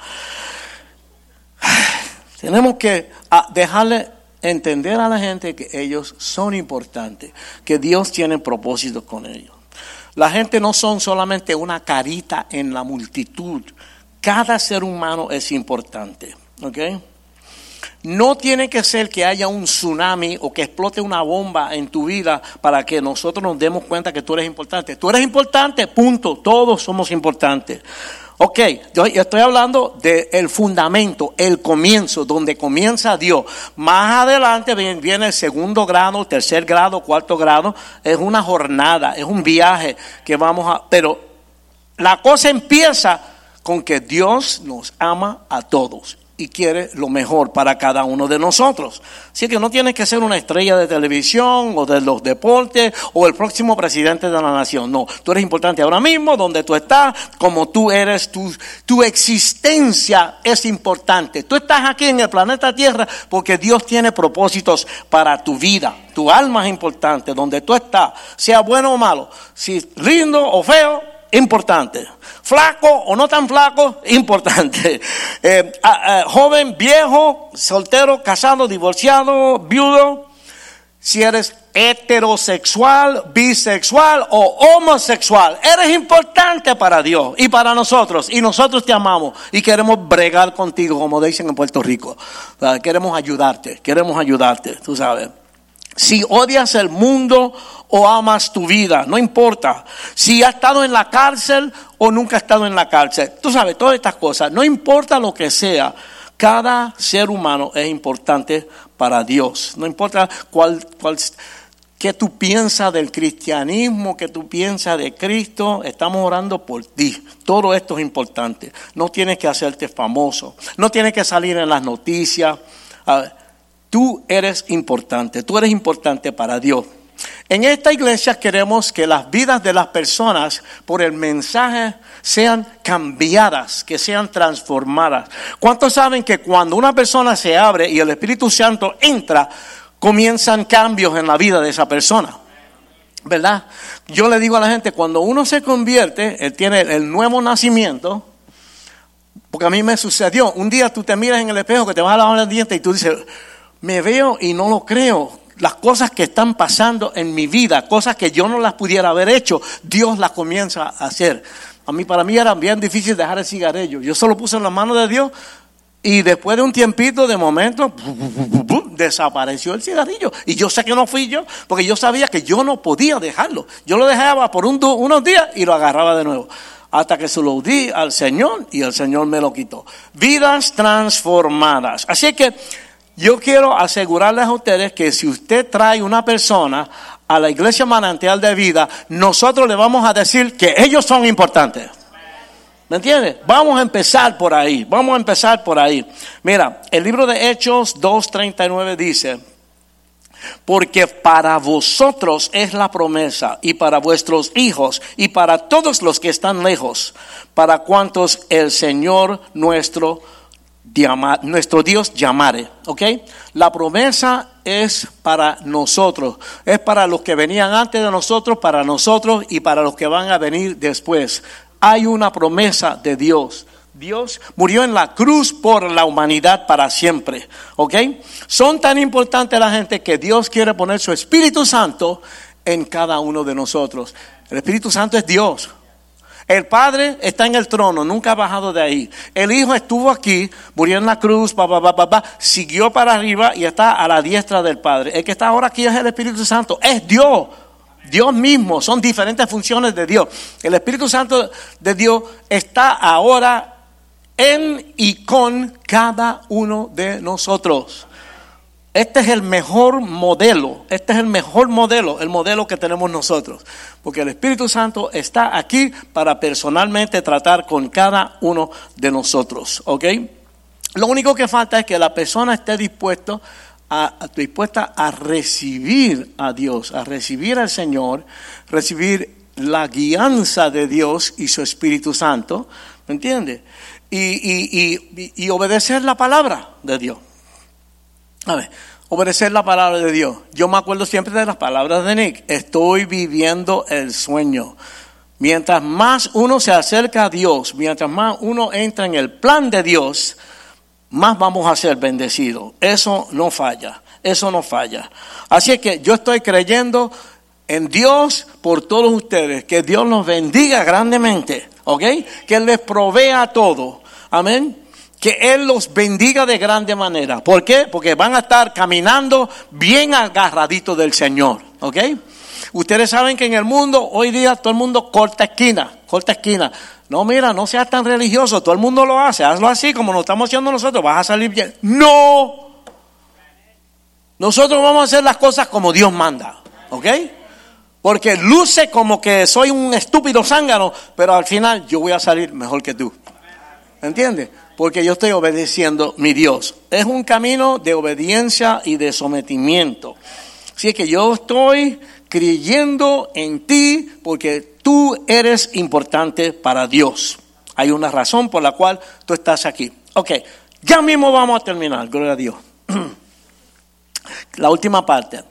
Speaker 2: Tenemos que ah, dejarle entender a la gente que ellos son importantes, que Dios tiene propósitos con ellos. La gente no son solamente una carita en la multitud. Cada ser humano es importante. ¿ok? No tiene que ser que haya un tsunami o que explote una bomba en tu vida para que nosotros nos demos cuenta que tú eres importante. Tú eres importante, punto. Todos somos importantes. Ok, yo estoy hablando del fundamento, el comienzo, donde comienza Dios. Más adelante viene el segundo grado, tercer grado, cuarto grado. Es una jornada, es un viaje que vamos a... Pero la cosa empieza con que Dios nos ama a todos y quiere lo mejor para cada uno de nosotros. Así que no tienes que ser una estrella de televisión o de los deportes o el próximo presidente de la nación. No, tú eres importante ahora mismo, donde tú estás, como tú eres, tu, tu existencia es importante. Tú estás aquí en el planeta Tierra porque Dios tiene propósitos para tu vida. Tu alma es importante, donde tú estás, sea bueno o malo, si lindo o feo, importante. Flaco o no tan flaco, importante. Eh, joven, viejo, soltero, casado, divorciado, viudo. si eres heterosexual, bisexual o homosexual. Eres importante para Dios y para nosotros. Y nosotros te amamos y queremos bregar contigo, como dicen en Puerto Rico. Queremos ayudarte, queremos ayudarte, tú sabes. Si odias el mundo o amas tu vida, no importa. Si has estado en la cárcel o nunca has estado en la cárcel. Tú sabes, todas estas cosas, no importa lo que sea. Cada ser humano es importante para Dios. No importa cuál, cuál, qué tú piensas del cristianismo, qué tú piensas de Cristo, estamos orando por ti. Todo esto es importante. No tienes que hacerte famoso, no tienes que salir en las noticias. Tú eres importante, tú eres importante para Dios. En esta iglesia queremos que las vidas de las personas por el mensaje sean cambiadas, que sean transformadas. ¿Cuántos saben que cuando una persona se abre y el Espíritu Santo entra, comienzan cambios en la vida de esa persona? ¿Verdad? Yo le digo a la gente, cuando uno se convierte, él tiene el nuevo nacimiento, porque a mí me sucedió, un día tú te miras en el espejo que te vas a lavar el diente y tú dices, me veo y no lo creo las cosas que están pasando en mi vida, cosas que yo no las pudiera haber hecho, Dios las comienza a hacer. A mí, para mí era bien difícil dejar el cigarrillo. Yo solo puse en las manos de Dios y después de un tiempito, de momento, desapareció el cigarrillo. Y yo sé que no fui yo, porque yo sabía que yo no podía dejarlo. Yo lo dejaba por unos días y lo agarraba de nuevo. Hasta que se lo di al Señor y el Señor me lo quitó. Vidas transformadas. Así que yo quiero asegurarles a ustedes que si usted trae una persona a la iglesia manantial de vida, nosotros le vamos a decir que ellos son importantes. ¿Me entiendes? Vamos a empezar por ahí, vamos a empezar por ahí. Mira, el libro de Hechos 2.39 dice, porque para vosotros es la promesa y para vuestros hijos y para todos los que están lejos, para cuantos el Señor nuestro nuestro Dios llamare, ¿ok? La promesa es para nosotros, es para los que venían antes de nosotros, para nosotros y para los que van a venir después. Hay una promesa de Dios. Dios murió en la cruz por la humanidad para siempre, ¿ok? Son tan importantes la gente que Dios quiere poner su Espíritu Santo en cada uno de nosotros. El Espíritu Santo es Dios. El Padre está en el trono, nunca ha bajado de ahí. El Hijo estuvo aquí, murió en la cruz, siguió para arriba y está a la diestra del Padre. El que está ahora aquí es el Espíritu Santo, es Dios. Dios mismo, son diferentes funciones de Dios. El Espíritu Santo de Dios está ahora en y con cada uno de nosotros. Este es el mejor modelo, este es el mejor modelo, el modelo que tenemos nosotros, porque el Espíritu Santo está aquí para personalmente tratar con cada uno de nosotros, ¿ok? Lo único que falta es que la persona esté dispuesto a, dispuesta a recibir a Dios, a recibir al Señor, recibir la guianza de Dios y su Espíritu Santo, ¿me entiende? y, y obedecer la palabra de Dios. A ver, obedecer la palabra de Dios. Yo me acuerdo siempre de las palabras de Nick. Estoy viviendo el sueño. Mientras más uno se acerca a Dios, mientras más uno entra en el plan de Dios, más vamos a ser bendecidos. Eso no falla, eso no falla. Así es que yo estoy creyendo en Dios por todos ustedes, que Dios los bendiga grandemente, ¿ok? Que les provea todo. Amén que Él los bendiga de grande manera. ¿Por qué? Porque van a estar caminando bien agarraditos del Señor. ¿Ok? Ustedes saben que en el mundo, hoy día, todo el mundo corta esquina, corta esquina. No, mira, no seas tan religioso, todo el mundo lo hace, hazlo así como lo estamos haciendo nosotros, vas a salir bien. No. Nosotros vamos a hacer las cosas como Dios manda. ¿Ok? Porque luce como que soy un estúpido zángano, pero al final yo voy a salir mejor que tú. ¿Entiendes? Porque yo estoy obedeciendo mi Dios. Es un camino de obediencia y de sometimiento. Así que yo estoy creyendo en ti porque tú eres importante para Dios. Hay una razón por la cual tú estás aquí. Ok, ya mismo vamos a terminar, gloria a Dios. La última parte.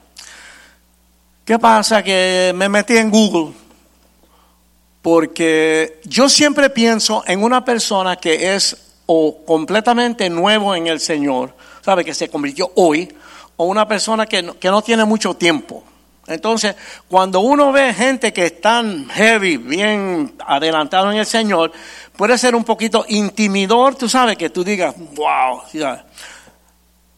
Speaker 2: ¿Qué pasa? Que me metí en Google porque yo siempre pienso en una persona que es o completamente nuevo en el Señor, sabe que se convirtió hoy, o una persona que no, que no tiene mucho tiempo. Entonces, cuando uno ve gente que están heavy, bien adelantado en el Señor, puede ser un poquito intimidor, tú sabes, que tú digas, wow.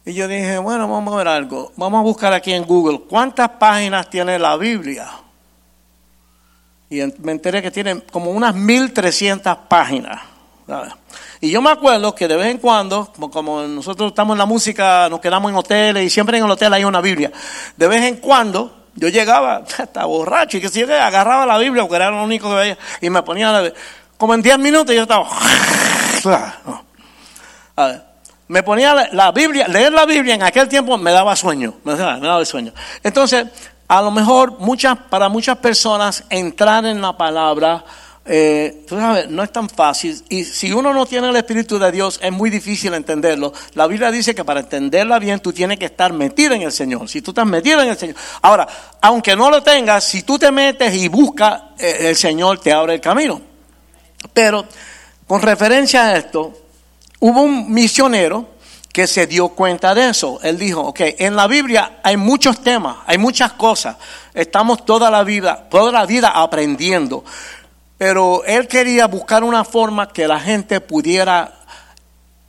Speaker 2: Y yo dije, bueno, vamos a ver algo. Vamos a buscar aquí en Google, ¿cuántas páginas tiene la Biblia? Y me enteré que tiene como unas 1300 páginas. Y yo me acuerdo que de vez en cuando, como, nosotros estamos en la música, nos quedamos en hoteles y siempre en el hotel hay una Biblia. De vez en cuando yo llegaba, estaba borracho, y que si yo agarraba la Biblia, porque era lo único que veía, y me ponía la Como en 10 minutos yo estaba. Me ponía la, Biblia, leer la Biblia en aquel tiempo me daba sueño, me daba sueño. Entonces, a lo mejor muchas, para muchas personas entrar en la palabra eh, tú sabes, no es tan fácil. Y si uno no tiene el Espíritu de Dios, es muy difícil entenderlo. La Biblia dice que para entenderla bien, tú tienes que estar metido en el Señor. Si tú estás metido en el Señor. Ahora, aunque no lo tengas, si tú te metes y buscas, eh, el Señor te abre el camino. Pero, con referencia a esto, hubo un misionero que se dio cuenta de eso. Él dijo, ok, en la Biblia hay muchos temas, hay muchas cosas. Estamos toda la vida, toda la vida aprendiendo. Pero él quería buscar una forma que la gente pudiera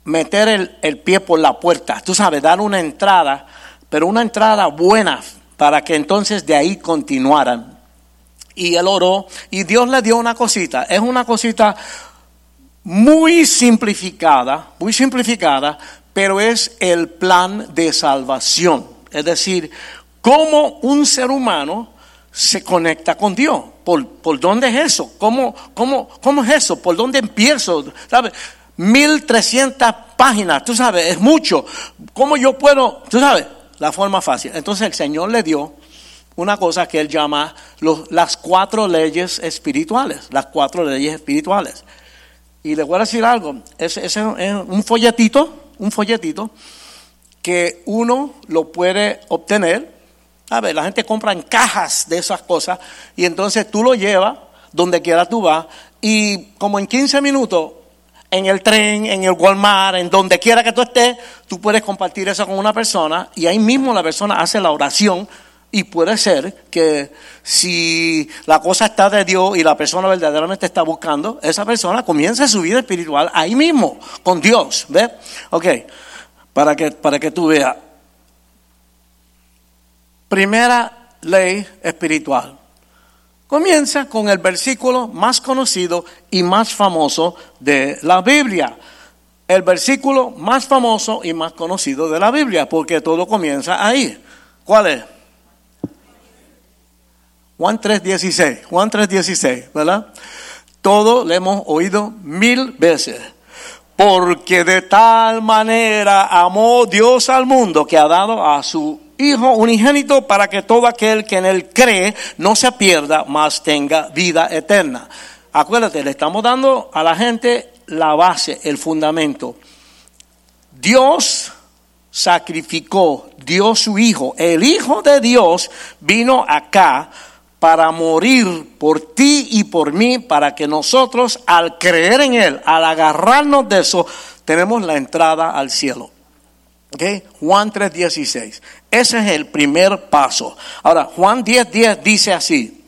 Speaker 2: meter el, pie por la puerta, tú sabes, dar una entrada, pero una entrada buena para que entonces de ahí continuaran. Y él oró y Dios le dio una cosita, es una cosita muy simplificada, muy simplificada, pero es el plan de salvación. Es decir, cómo un ser humano se conecta con Dios. ¿Por, por dónde es eso? ¿Cómo, cómo, ¿Cómo es eso? ¿Por dónde empiezo? ¿Sabes? 1300 páginas, tú sabes, es mucho. ¿Cómo yo puedo, tú sabes, la forma fácil? Entonces el Señor le dio una cosa que él llama las cuatro leyes espirituales, las cuatro leyes espirituales. Y le voy a decir algo, es, es un folletito, un folletito que uno lo puede obtener ver, La gente compra en cajas de esas cosas y entonces tú lo llevas donde quiera tú vas y como en 15 minutos en el tren, en el Walmart, en donde quiera que tú estés, tú puedes compartir eso con una persona y ahí mismo la persona hace la oración y puede ser que si la cosa está de Dios y la persona verdaderamente está buscando, esa persona comienza su vida espiritual ahí mismo, con Dios. ¿Ves? Ok, para que, para que tú veas. Primera ley espiritual. Comienza con el versículo más conocido y más famoso de la Biblia. El versículo más famoso y más conocido de la Biblia, porque todo comienza ahí. ¿Cuál es? Juan 3.16, Juan 3.16, ¿verdad? Todo lo hemos oído mil veces. Porque de tal manera amó Dios al mundo que ha dado a su Hijo unigénito para que todo aquel que en él cree no se pierda, mas tenga vida eterna. Acuérdate, le estamos dando a la gente la base, el fundamento. Dios sacrificó, dio su Hijo. El Hijo de Dios vino acá para morir por ti y por mí, para que nosotros al creer en Él, al agarrarnos de eso, tenemos la entrada al cielo. Okay. Juan 3:16. Ese es el primer paso. Ahora, Juan 10:10 dice así.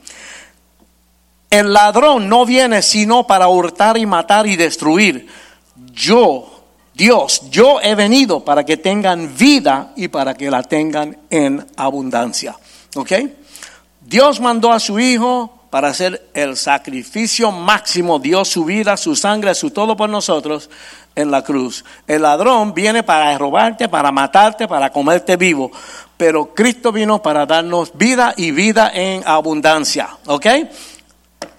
Speaker 2: El ladrón no viene sino para hurtar y matar y destruir. Yo, Dios, yo he venido para que tengan vida y para que la tengan en abundancia. ¿Ok? Dios mandó a su Hijo para hacer el sacrificio máximo, dio su vida, su sangre, su todo por nosotros en la cruz. El ladrón viene para robarte, para matarte, para comerte vivo. Pero Cristo vino para darnos vida y vida en abundancia. ¿Ok?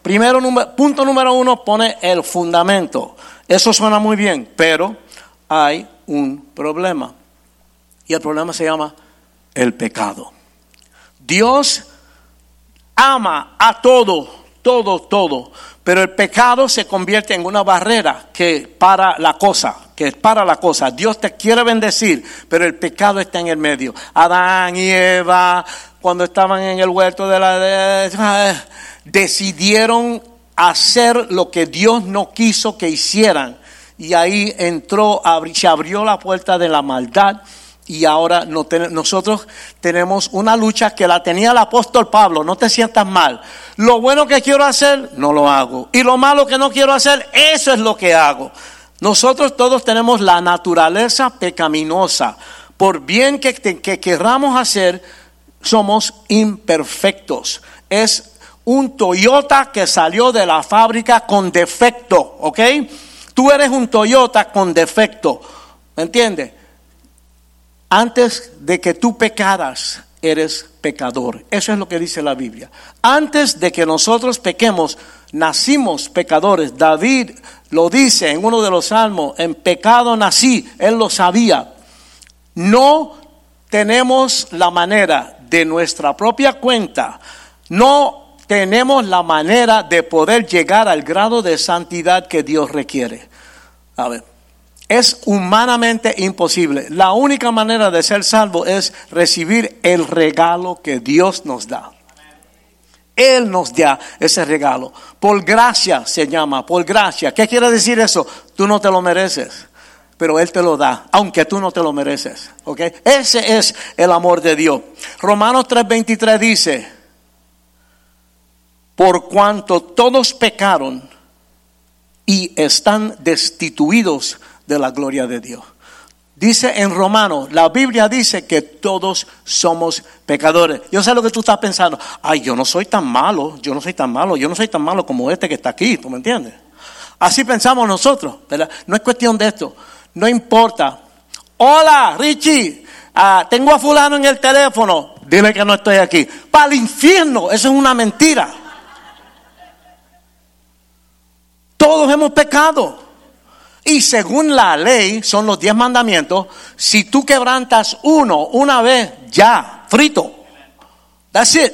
Speaker 2: Primero, punto número uno, pone el fundamento. Eso suena muy bien, pero hay un problema. Y el problema se llama el pecado. Dios ama a todo, todo, todo. Pero el pecado se convierte en una barrera que para la cosa, que para la cosa. Dios te quiere bendecir, pero el pecado está en el medio. Adán y Eva, cuando estaban en el huerto de la... decidieron hacer lo que Dios no quiso que hicieran. Y ahí entró, se abrió la puerta de la maldad y ahora nosotros tenemos una lucha que la tenía el apóstol Pablo. No te sientas mal. Lo bueno que quiero hacer, no lo hago. Y lo malo que no quiero hacer, eso es lo que hago. Nosotros todos tenemos la naturaleza pecaminosa. Por bien que, que, que querramos hacer, somos imperfectos. Es un Toyota que salió de la fábrica con defecto, ¿ok? Tú eres un Toyota con defecto, ¿me entiendes? Antes de que tú pecaras, eres pecador. Eso es lo que dice la Biblia. Antes de que nosotros pequemos, nacimos pecadores. David lo dice en uno de los salmos, en pecado nací, él lo sabía. No tenemos la manera de nuestra propia cuenta, no tenemos la manera de poder llegar al grado de santidad que Dios requiere. A ver, es humanamente imposible. La única manera de ser salvo es recibir el regalo que Dios nos da. Él nos da ese regalo. Por gracia se llama, por gracia. ¿Qué quiere decir eso? Tú no te lo mereces, pero Él te lo da, aunque tú no te lo mereces. ¿ok? Ese es el amor de Dios. Romanos 3:23 dice, por cuanto todos pecaron y están destituidos de la gloria de Dios. Dice en Romanos, la Biblia dice que todos somos pecadores. Yo sé lo que tú estás pensando. Ay, yo no soy tan malo, yo no soy tan malo, yo no soy tan malo como este que está aquí, ¿tú me entiendes? Así pensamos nosotros, ¿verdad? No es cuestión de esto, no importa. Hola, Richie, ah, tengo a fulano en el teléfono, dile que no estoy aquí. Para el infierno, eso es una mentira. Todos hemos pecado. Y según la ley, son los diez mandamientos, si tú quebrantas uno una vez, ya, frito. That's it.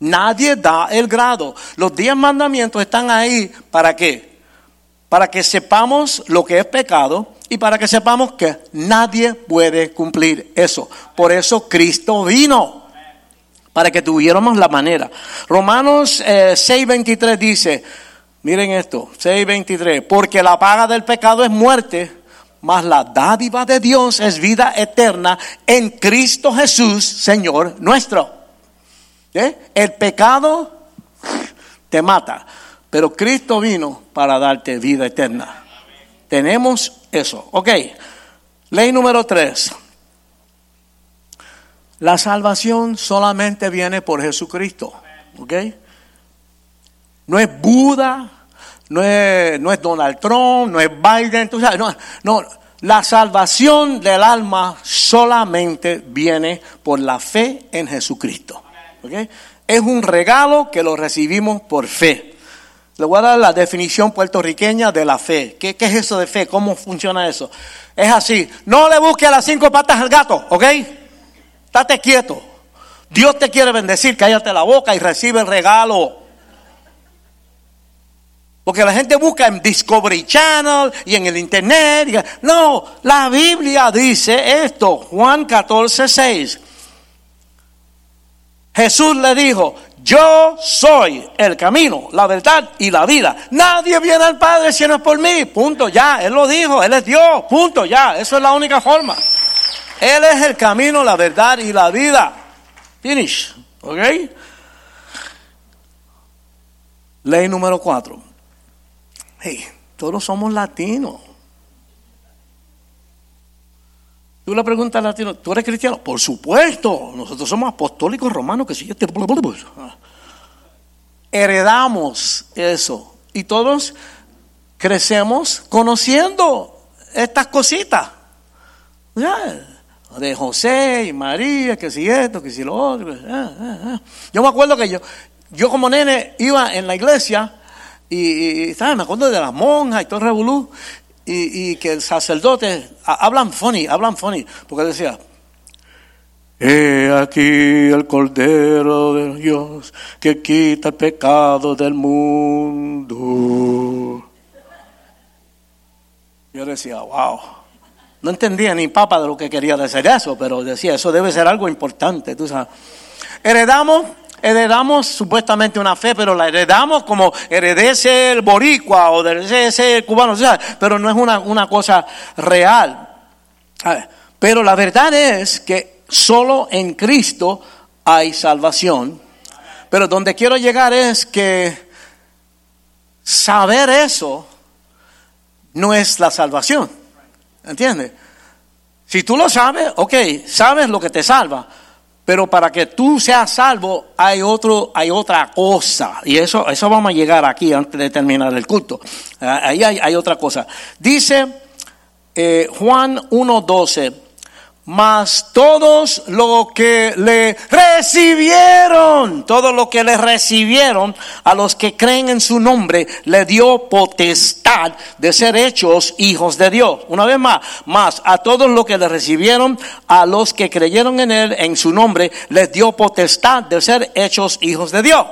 Speaker 2: Nadie da el grado. Los diez mandamientos están ahí para qué? Para que sepamos lo que es pecado y para que sepamos que nadie puede cumplir eso. Por eso Cristo vino. Para que tuviéramos la manera. Romanos eh, 6:23 dice, Miren esto, 6:23, porque la paga del pecado es muerte, mas la dádiva de Dios es vida eterna en Cristo Jesús, Señor nuestro. ¿Eh? El pecado te mata, pero Cristo vino para darte vida eterna. Tenemos eso. Ok, ley número 3. La salvación solamente viene por Jesucristo. ¿Ok? No es Buda, no es, no es Donald Trump, no es Biden, tú sabes, no, no, la salvación del alma solamente viene por la fe en Jesucristo. ¿ok? Es un regalo que lo recibimos por fe. Le voy a dar la definición puertorriqueña de la fe. ¿Qué, qué es eso de fe? ¿Cómo funciona eso? Es así, no le busques las cinco patas al gato, ¿ok? Estate quieto. Dios te quiere bendecir, cállate la boca y recibe el regalo. Porque la gente busca en Discovery Channel y en el Internet. no, la Biblia dice esto, Juan 14, 6. Jesús le dijo, yo soy el camino, la verdad y la vida. Nadie viene al Padre si no es por mí. Punto, ya. Él lo dijo, Él es Dios. Punto, ya. Eso es la única forma. Él es el camino, la verdad y la vida. Finish. ¿Ok? Ley número cuatro. Hey, todos somos latinos. Tú le preguntas al latino, ¿tú eres cristiano? Por supuesto, nosotros somos apostólicos romanos, que si yo te... Heredamos eso. Y todos crecemos conociendo estas cositas. De José y María, que si esto, que si lo otro. Yo me acuerdo que yo, yo como nene iba en la iglesia y, y. Me acuerdo de las monjas y todo el revolú. Y, y que el sacerdote, ha- hablan funny, hablan funny, porque decía, He aquí el Cordero de Dios que quita el pecado del mundo. Yo decía, wow. No entendía ni papa de lo que quería decir eso, pero decía, eso debe ser algo importante, tú sabes. Heredamos, heredamos supuestamente una fe, pero la heredamos como heredece el boricua o heredece el cubano, sabes, pero no es una, una cosa real. Pero la verdad es que solo en Cristo hay salvación. Pero donde quiero llegar es que saber eso no es la salvación. ¿Entiendes? Si tú lo sabes, ok, sabes lo que te salva. Pero para que tú seas salvo hay otro, hay otra cosa. Y eso, eso vamos a llegar aquí antes de terminar el culto. Ah, ahí hay, hay otra cosa. Dice eh, Juan 1.12 mas todos lo que le recibieron, todo lo que le recibieron a los que creen en su nombre, le dio potestad de ser hechos hijos de Dios. Una vez más, más a todos los que le recibieron, a los que creyeron en él, en su nombre, les dio potestad de ser hechos hijos de Dios.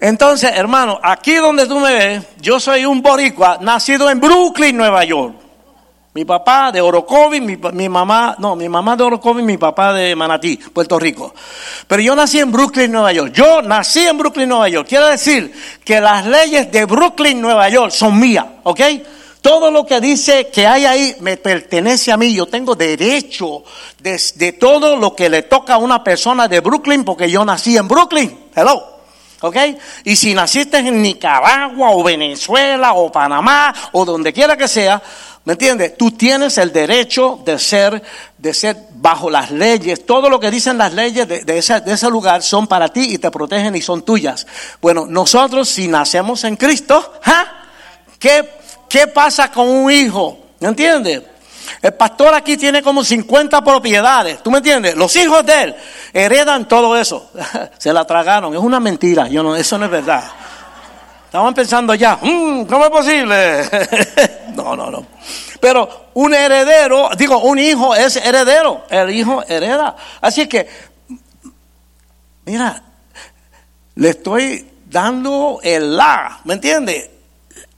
Speaker 2: Entonces, hermano, aquí donde tú me ves, yo soy un boricua nacido en Brooklyn, Nueva York. Mi papá de Orocovi, mi, mamá, no, mi mamá de Orocovi, mi papá de Manatí, Puerto Rico. Pero yo nací en Brooklyn, Nueva York. Yo nací en Brooklyn, Nueva York. Quiere decir que las leyes de Brooklyn, Nueva York son mías, ¿ok? Todo lo que dice que hay ahí me pertenece a mí. Yo tengo derecho de, de todo lo que le toca a una persona de Brooklyn porque yo nací en Brooklyn. Hello. ¿Ok? Y si naciste en Nicaragua o Venezuela o Panamá o donde quiera que sea, ¿Me entiendes? Tú tienes el derecho de ser, de ser bajo las leyes. Todo lo que dicen las leyes de, ese, de ese lugar son para ti y te protegen y son tuyas. Bueno, nosotros si nacemos en Cristo, ¿qué, ¿qué pasa con un hijo? ¿Me entiendes? El pastor aquí tiene como 50 propiedades, ¿tú me entiendes? Los hijos de él heredan todo eso. Se la tragaron, es una mentira, yo no, eso no es verdad. Estaban pensando ya, mm, ¿cómo es posible? no, no, no. Pero un heredero, digo, un hijo es heredero, el hijo hereda. Así que, mira, le estoy dando el la, ¿me entiende?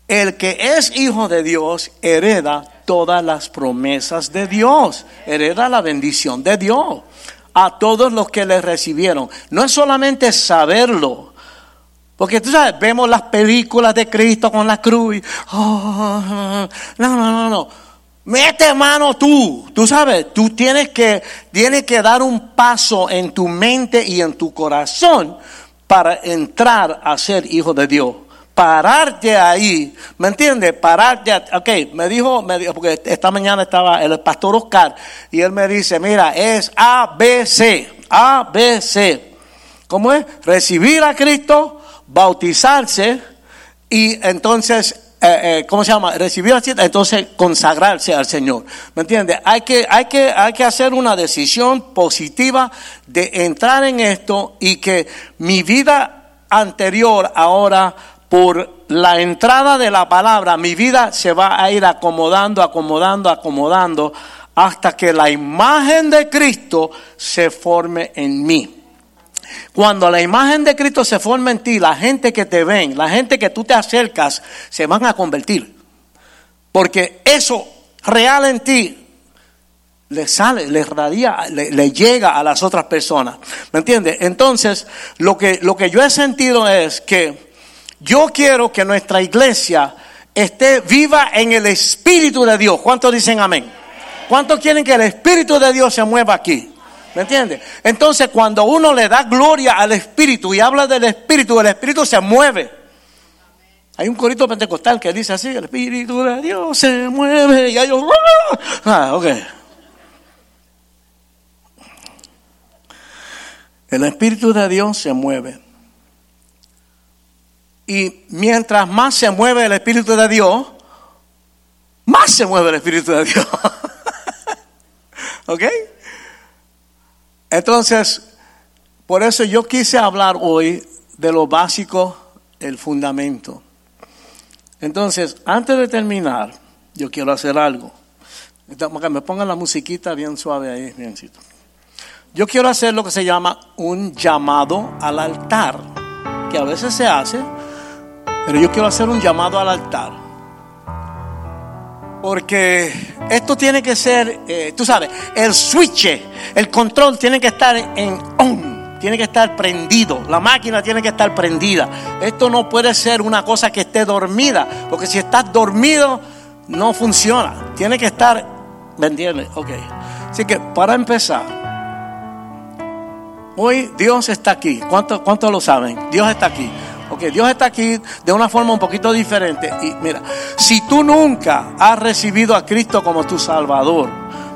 Speaker 2: El que es hijo de Dios hereda todas las promesas de Dios, hereda la bendición de Dios a todos los que le recibieron. No es solamente saberlo, porque tú sabes, vemos las películas de Cristo con la cruz. Oh, no, no, no, no. Mete mano tú. Tú sabes, tú tienes que, tienes que dar un paso en tu mente y en tu corazón para entrar a ser hijo de Dios. Pararte ahí, ¿me entiendes? Pararte, ok, me dijo, me dijo, porque esta mañana estaba el pastor Oscar y él me dice, mira, es A, B, C, A, B, C. ¿Cómo es? Recibir a Cristo, bautizarse y entonces, eh, eh, ¿cómo se llama? Recibir así, entonces consagrarse al Señor. ¿Me entiende? Hay que, hay, que, hay que hacer una decisión positiva de entrar en esto y que mi vida anterior ahora por la entrada de la palabra, mi vida se va a ir acomodando, acomodando, acomodando, hasta que la imagen de Cristo se forme en mí. Cuando la imagen de Cristo se forma en ti, la gente que te ven, la gente que tú te acercas, se van a convertir. Porque eso real en ti le sale, le radia, le, llega a las otras personas. ¿Me entiendes? Entonces, lo que, lo que yo he sentido es que yo quiero que nuestra iglesia esté viva en el Espíritu de Dios. ¿Cuántos dicen amén? ¿Cuántos quieren que el Espíritu de Dios se mueva aquí? ¿Me entiendes? Entonces cuando uno le da gloria al Espíritu y habla del Espíritu, el Espíritu se mueve. Hay un corito pentecostal que dice así, el Espíritu de Dios se mueve y ellos... Ah, ok. El Espíritu de Dios se mueve. Y mientras más se mueve el Espíritu de Dios, más se mueve el Espíritu de Dios. ¿Ok? Entonces, por eso yo quise hablar hoy de lo básico, el fundamento. Entonces, antes de terminar, yo quiero hacer algo. Me pongan la musiquita bien suave ahí, biencito. Yo quiero hacer lo que se llama un llamado al altar, que a veces se hace, pero yo quiero hacer un llamado al altar. Porque esto tiene que ser, eh, tú sabes, el switch, el control tiene que estar en on, tiene que estar prendido, la máquina tiene que estar prendida. Esto no puede ser una cosa que esté dormida, porque si estás dormido no funciona. Tiene que estar, ¿Me entiendes? Ok. Así que para empezar, hoy Dios está aquí. ¿Cuántos cuánto lo saben? Dios está aquí. Ok, Dios está aquí de una forma un poquito diferente. Y mira, si tú nunca has recibido a Cristo como tu Salvador,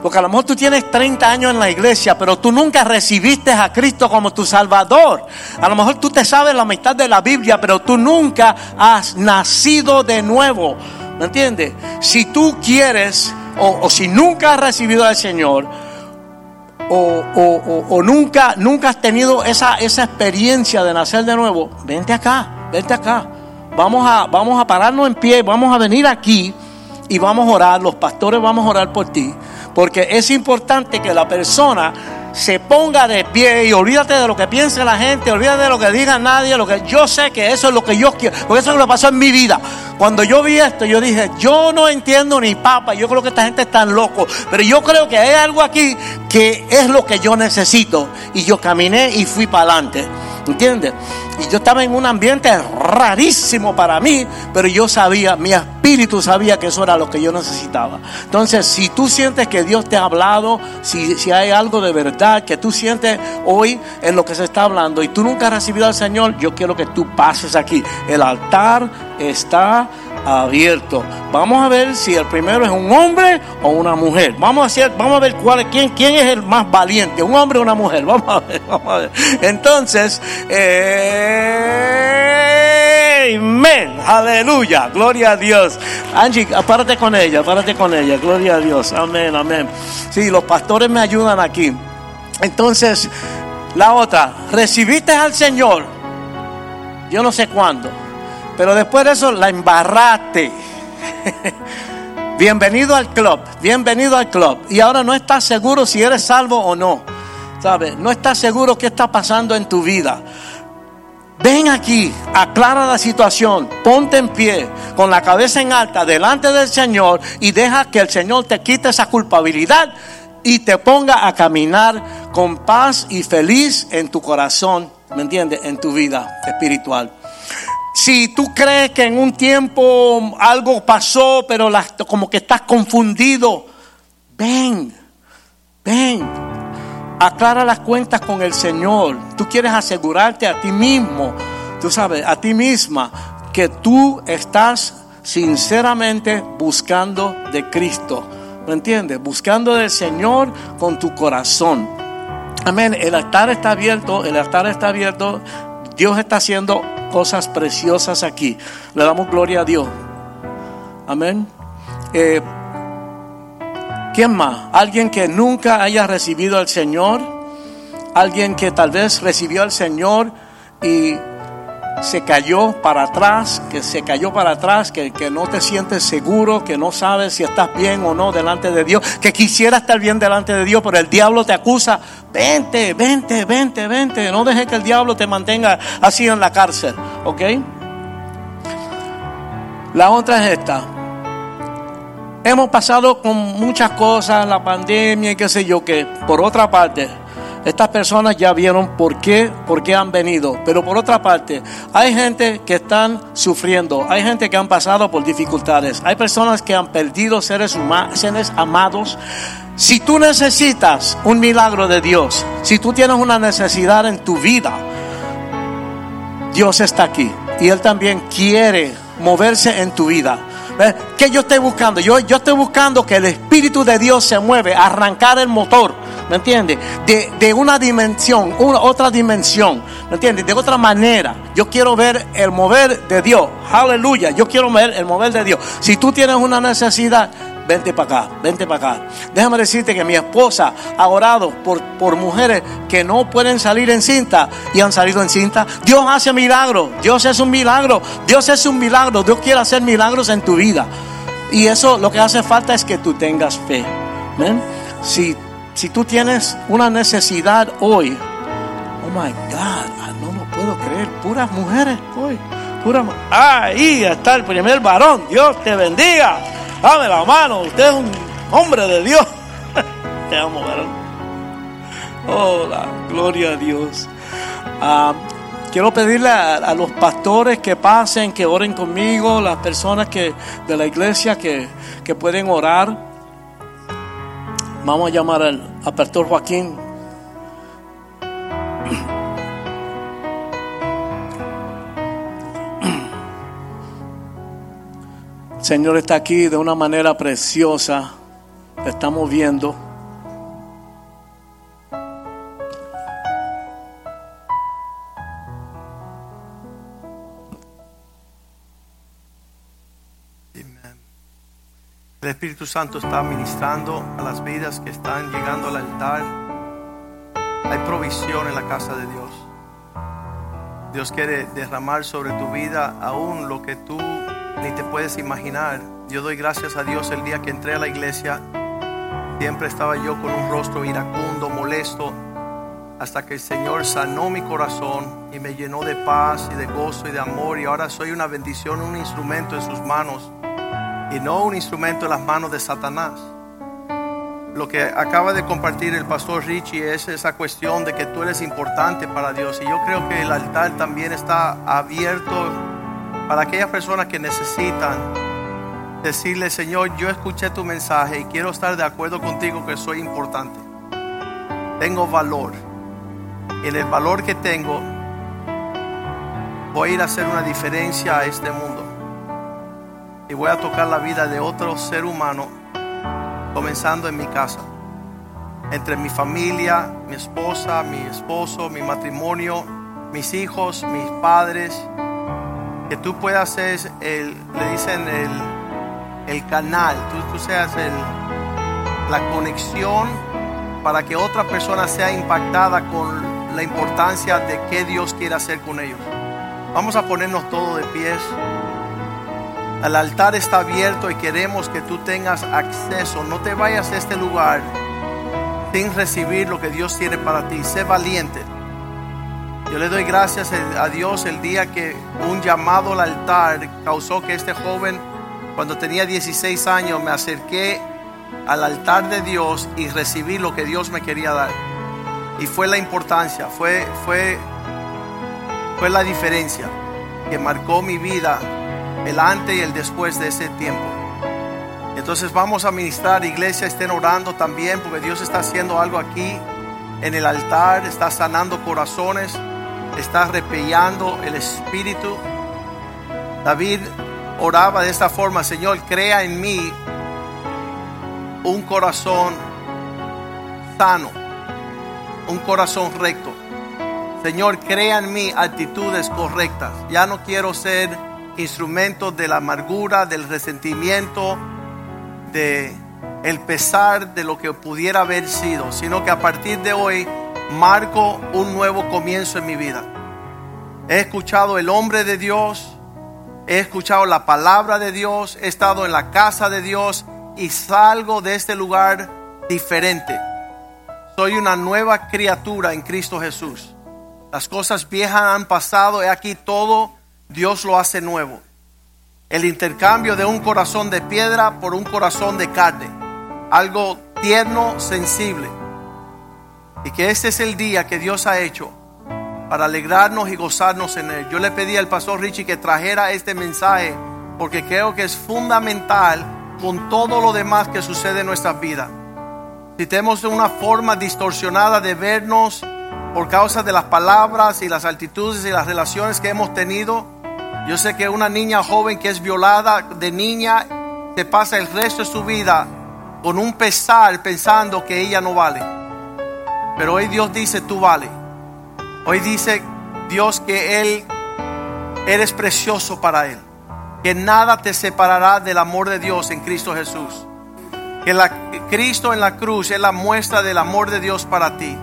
Speaker 2: porque a lo mejor tú tienes 30 años en la iglesia, pero tú nunca recibiste a Cristo como tu Salvador. A lo mejor tú te sabes la mitad de la Biblia, pero tú nunca has nacido de nuevo. ¿Me entiendes? Si tú quieres, o, si nunca has recibido al Señor, o, nunca, nunca has tenido esa, esa experiencia de nacer de nuevo, vente acá, vente acá. Vamos a, vamos a pararnos en pie, vamos a venir aquí y vamos a orar. Los pastores vamos a orar por ti. Porque es importante que la persona se ponga de pie y olvídate de lo que piense la gente, olvídate de lo que diga nadie, lo que yo sé que eso es lo que yo quiero, porque eso es lo que pasó en mi vida. Cuando yo vi esto, yo dije, yo no entiendo ni papa, yo creo que esta gente está loco, pero yo creo que hay algo aquí que es lo que yo necesito y yo caminé y fui para adelante. ¿Entiendes? Y yo estaba en un ambiente rarísimo para mí, pero yo sabía, mi espíritu sabía que eso era lo que yo necesitaba. Entonces, si tú sientes que Dios te ha hablado, si, si hay algo de verdad que tú sientes hoy en lo que se está hablando y tú nunca has recibido al Señor, yo quiero que tú pases aquí. El altar está abierto. Vamos a ver si el primero es un hombre o una mujer. Vamos a vamos a ver cuál, quién, quién es el más valiente, un hombre o una mujer. Vamos a ver, vamos a ver. Entonces, eh, amén, aleluya, gloria a Dios. Angie, apárate con ella, apárate con ella, gloria a Dios, amén, amén. Sí, los pastores me ayudan aquí. Entonces, la otra, recibiste al Señor. Yo no sé cuándo pero después de eso la embarraste. bienvenido al club, bienvenido al club. Y ahora no estás seguro si eres salvo o no. ¿Sabes? No estás seguro qué está pasando en tu vida. Ven aquí, aclara la situación, ponte en pie, con la cabeza en alta, delante del Señor y deja que el Señor te quite esa culpabilidad y te ponga a caminar con paz y feliz en tu corazón, ¿me entiendes? En tu vida espiritual. Si tú crees que en un tiempo algo pasó, pero como que estás confundido, ven, ven, aclara las cuentas con el Señor. Tú quieres asegurarte a ti mismo, tú sabes, a ti misma, que tú estás sinceramente buscando de Cristo. ¿Me entiendes? Buscando del Señor con tu corazón. Amén. El altar está abierto, el altar está abierto. Dios está haciendo cosas preciosas aquí. Le damos gloria a Dios. Amén. Eh, ¿Quién más? Alguien que nunca haya recibido al Señor. Alguien que tal vez recibió al Señor y se cayó para atrás, que se cayó para atrás, que, que, no te sientes seguro, que no sabes si estás bien o no delante de Dios, que quisiera estar bien delante de Dios, pero el diablo te acusa, vente, vente, vente, vente, no dejes que el diablo te mantenga así en la cárcel, ¿ok? La otra es esta. Hemos pasado con muchas cosas, la pandemia y qué sé yo qué. Por otra parte, estas personas ya vieron por qué, por qué han venido. Pero por otra parte, hay gente que están sufriendo, hay gente que han pasado por dificultades, hay personas que han perdido seres humanos, seres amados. Si tú necesitas un milagro de Dios, si tú tienes una necesidad en tu vida, Dios está aquí y Él también quiere moverse en tu vida. ¿Qué yo estoy buscando? Yo, yo estoy buscando que el Espíritu de Dios se mueve, arrancar el motor ¿me entiendes? De, de, una dimensión, una, otra dimensión, ¿me entiendes? De otra manera. Yo quiero ver el mover de Dios, aleluya, yo quiero ver el mover de Dios. Si tú tienes una necesidad, vente para acá, vente para acá. Déjame decirte que mi esposa ha orado por, por mujeres que no pueden salir en cinta y han salido en cinta. Dios hace milagros, Dios es un milagro, Dios es un milagro, Dios quiere hacer milagros en tu vida. Y eso lo que hace falta es que tú tengas fe. Si si tú tienes una necesidad hoy, oh my God, ah, no lo puedo creer, puras mujeres hoy, Ahí está el primer varón, Dios te bendiga. Dame la mano, usted es un hombre de Dios. te amo, varón. Hola, gloria a Dios. Ah, quiero pedirle a, los pastores que pasen, que oren conmigo, las personas que de la iglesia que, que pueden orar Vamos a llamar al, al pastor Joaquín. Señor está aquí de una manera preciosa. Te estamos viendo.
Speaker 3: El Espíritu Santo está ministrando a las vidas que están llegando al altar. Hay provisión en la casa de Dios. Dios quiere derramar sobre tu vida aún lo que tú ni te puedes imaginar. Yo doy gracias a Dios el día que entré a la iglesia. Siempre estaba yo con un rostro iracundo, molesto, hasta que el Señor sanó mi corazón y me llenó de paz y de gozo y de amor. Y ahora soy una bendición, un instrumento en sus manos y no un instrumento en las manos de Satanás. Lo que acaba de compartir el pastor Richie es esa cuestión de que tú eres importante para Dios. Y yo creo que el altar también está abierto para aquellas personas que necesitan decirle, Señor, yo escuché tu mensaje y quiero estar de acuerdo contigo que soy importante. Tengo valor. Y en el valor que tengo, voy a ir a hacer una diferencia a este mundo. Y voy a tocar la vida de otro ser humano, comenzando en mi casa. Entre mi familia, mi esposa, mi esposo, mi matrimonio, mis hijos, mis padres. Que tú puedas ser, el, le dicen, el, el canal, tú, tú seas el, la conexión para que otra persona sea impactada con la importancia de qué Dios quiere hacer con ellos. Vamos a ponernos todos de pies. El altar está abierto y queremos que tú tengas acceso. No te vayas a este lugar sin recibir lo que Dios tiene para ti. Sé valiente. Yo le doy gracias a Dios el día que un llamado al altar causó que este joven, cuando tenía 16 años, me acerqué al altar de Dios y recibí lo que Dios me quería dar. Y fue la importancia, fue, fue, fue la diferencia que marcó mi vida, el antes y el después de ese tiempo. Entonces vamos a ministrar, iglesia, estén orando también, porque Dios está haciendo algo aquí en el altar, está sanando corazones, está repellando el espíritu. David oraba de esta forma, Señor, crea en mí un corazón sano, un corazón recto. Señor, crea en mí actitudes correctas. Ya no quiero ser instrumento de la amargura, del resentimiento, de el pesar de lo que pudiera haber sido, sino que a partir de hoy marco un nuevo comienzo en mi vida. He escuchado el hombre de Dios, he escuchado la palabra de Dios, he estado en la casa de Dios y salgo de este lugar diferente. Soy una nueva criatura en Cristo Jesús. Las cosas viejas han pasado, he aquí todo, Dios lo hace nuevo. El intercambio de un corazón de piedra por un corazón de carne. Algo tierno, sensible. Y que este es el día que Dios ha hecho para alegrarnos y gozarnos en él. Yo le pedí al pastor Richie que trajera este mensaje porque creo que es fundamental con todo lo demás que sucede en nuestras vidas. Si tenemos una forma distorsionada de vernos por causa de las palabras y las altitudes y las relaciones que hemos tenido, yo sé que una niña joven que es violada de niña se pasa el resto de su vida con un pesar pensando que ella no vale. Pero hoy Dios dice, tú vale. Hoy dice Dios que Él, eres precioso para Él. Que nada te separará del amor de Dios en Cristo Jesús. Que Cristo en la cruz es la muestra del amor de Dios para ti.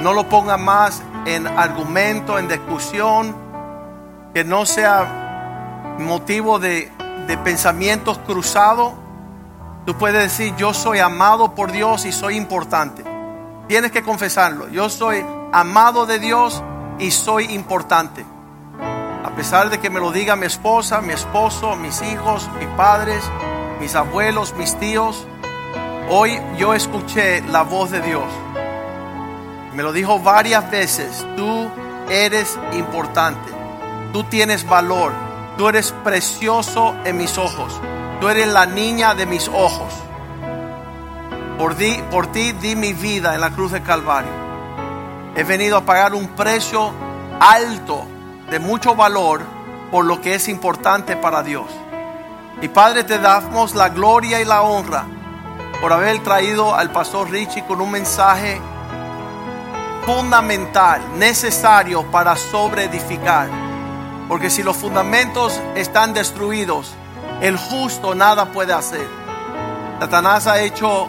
Speaker 3: No lo ponga más en argumento, en discusión. Que no sea motivo de, de pensamientos cruzados. Tú puedes decir, yo soy amado por Dios y soy importante. Tienes que confesarlo. Yo soy amado de Dios y soy importante. A pesar de que me lo diga mi esposa, mi esposo, mis hijos, mis padres, mis abuelos, mis tíos, hoy yo escuché la voz de Dios. Me lo dijo varias veces, tú eres importante, tú tienes valor, tú eres precioso en mis ojos, tú eres la niña de mis ojos. Por, di- por ti di mi vida en la cruz del Calvario. He venido a pagar un precio alto, de mucho valor, por lo que es importante para Dios. Y Padre, te damos la gloria y la honra por haber traído al pastor Richie con un mensaje fundamental, necesario para sobreedificar. Porque si los fundamentos están destruidos, el justo nada puede hacer. Satanás ha hecho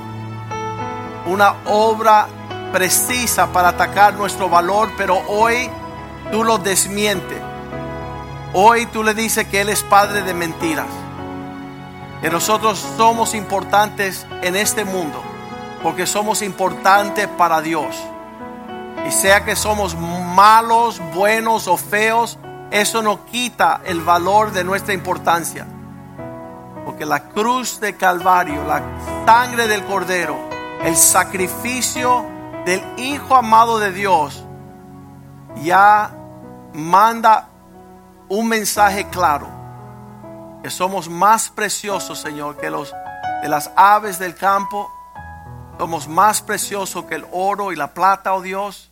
Speaker 3: una obra precisa para atacar nuestro valor, pero hoy tú lo desmientes. Hoy tú le dices que Él es padre de mentiras. Que nosotros somos importantes en este mundo porque somos importantes para Dios. Y sea que somos malos, buenos o feos, eso no quita el valor de nuestra importancia. Porque la cruz de Calvario, la sangre del Cordero, el sacrificio del Hijo amado de Dios, ya manda un mensaje claro. Que somos más preciosos, Señor, que los de las aves del campo. Somos más preciosos que el oro y la plata, oh Dios.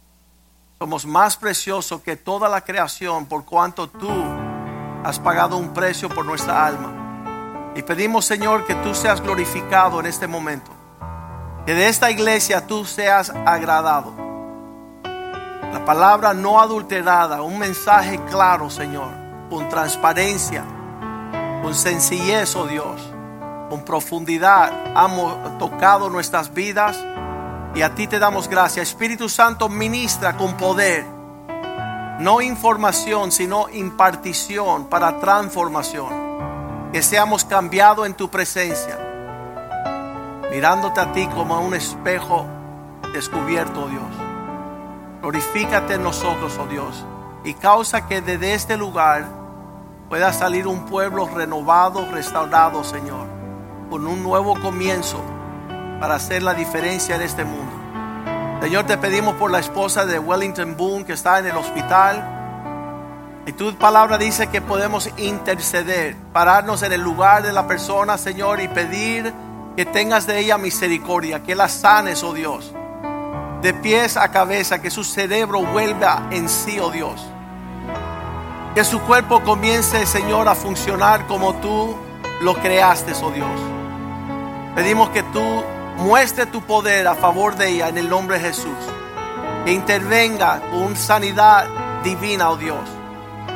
Speaker 3: Somos más preciosos que toda la creación por cuanto tú has pagado un precio por nuestra alma. Y pedimos, Señor, que tú seas glorificado en este momento. Que de esta iglesia tú seas agradado. La palabra no adulterada, un mensaje claro, Señor, con transparencia, con sencillez, oh Dios, con profundidad. Hemos tocado nuestras vidas y a ti te damos gracias. Espíritu Santo ministra con poder. No información, sino impartición para transformación. Que seamos cambiados en tu presencia. Mirándote a ti como a un espejo descubierto, oh Dios. Glorifícate en nosotros, oh Dios. Y causa que desde este lugar pueda salir un pueblo renovado, restaurado, Señor. Con un nuevo comienzo para hacer la diferencia en este mundo. Señor, te pedimos por la esposa de Wellington Boone que está en el hospital. Y tu palabra dice que podemos interceder, pararnos en el lugar de la persona, Señor, y pedir que tengas de ella misericordia, que la sanes, oh Dios. De pies a cabeza, que su cerebro vuelva en sí, oh Dios. Que su cuerpo comience, Señor, a funcionar como tú lo creaste, oh Dios. Pedimos que tú muestre tu poder a favor de ella en el nombre de Jesús. Que intervenga con sanidad divina, oh Dios.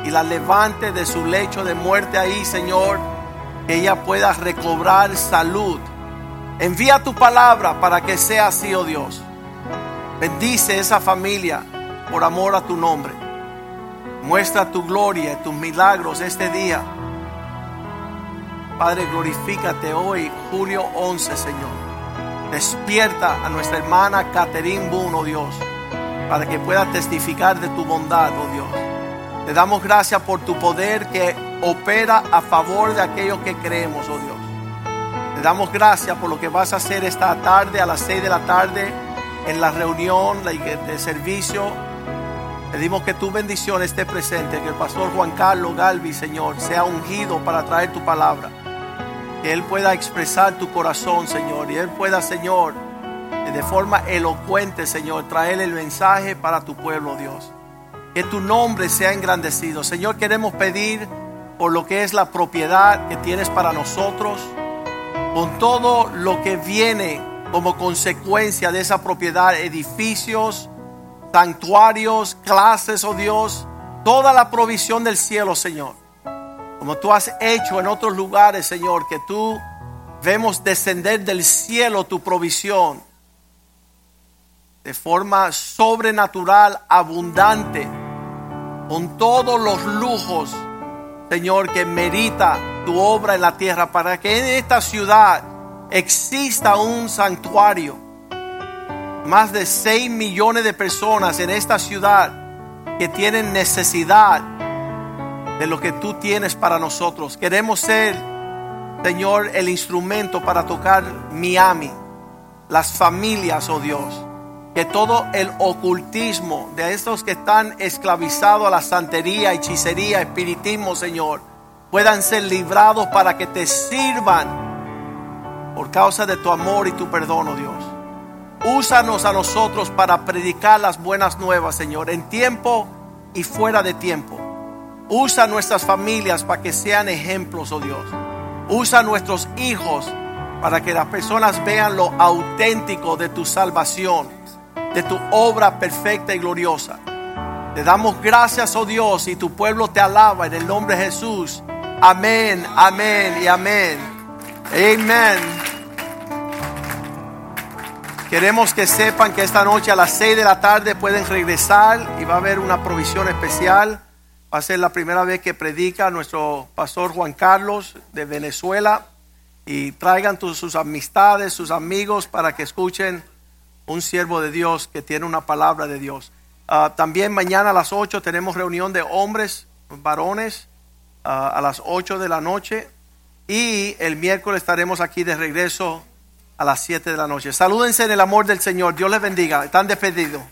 Speaker 3: Y la levante de su lecho de muerte ahí, Señor. Que ella pueda recobrar salud. Envía tu palabra para que sea así, oh Dios. Bendice esa familia por amor a tu nombre. Muestra tu gloria y tus milagros este día. Padre, glorifícate hoy, julio 11, Señor. Despierta a nuestra hermana Catherine Boone, oh Dios, para que pueda testificar de tu bondad, oh Dios. Te damos gracias por tu poder que opera a favor de aquellos que creemos, oh Dios. Damos gracias por lo que vas a hacer esta tarde a las 6 de la tarde en la reunión de servicio. Pedimos que tu bendición esté presente, que el pastor Juan Carlos Galvi, Señor, sea ungido para traer tu palabra. Que Él pueda expresar tu corazón, Señor, y Él pueda, Señor, de forma elocuente, Señor, traer el mensaje para tu pueblo, Dios. Que tu nombre sea engrandecido. Señor, queremos pedir por lo que es la propiedad que tienes para nosotros, con todo lo que viene como consecuencia de esa propiedad, edificios, santuarios, clases, oh Dios, toda la provisión del cielo, Señor. Como tú has hecho en otros lugares, Señor, que tú vemos descender del cielo tu provisión de forma sobrenatural, abundante, con todos los lujos, Señor, que merita tu obra en la tierra, para que en esta ciudad exista un santuario. Más de 6 millones de personas en esta ciudad que tienen necesidad de lo que tú tienes para nosotros. Queremos ser, Señor, el instrumento para tocar Miami, las familias, oh Dios. Que todo el ocultismo de estos que están esclavizados a la santería, hechicería, espiritismo, Señor, puedan ser librados para que te sirvan por causa de tu amor y tu perdón, oh Dios. Úsanos a nosotros para predicar las buenas nuevas, Señor, en tiempo y fuera de tiempo. Usa nuestras familias para que sean ejemplos, oh Dios. Usa nuestros hijos para que las personas vean lo auténtico de tu salvación, de tu obra perfecta y gloriosa. Te damos gracias, oh Dios, y tu pueblo te alaba en el nombre de Jesús. Amén, amén y amén. Amén. Queremos que sepan que esta noche a las 6 de la tarde pueden regresar y va a haber una provisión especial. Va a ser la primera vez que predica nuestro pastor Juan Carlos de Venezuela. Y traigan sus amistades, sus amigos para que escuchen un siervo de Dios que tiene una palabra de Dios. Ah, también mañana a las 8 tenemos reunión de hombres, varones, ah, a las 8 de la noche. Y el miércoles estaremos aquí de regreso a las 7 de la noche. Salúdense en el amor del Señor. Dios les bendiga. Están despedidos.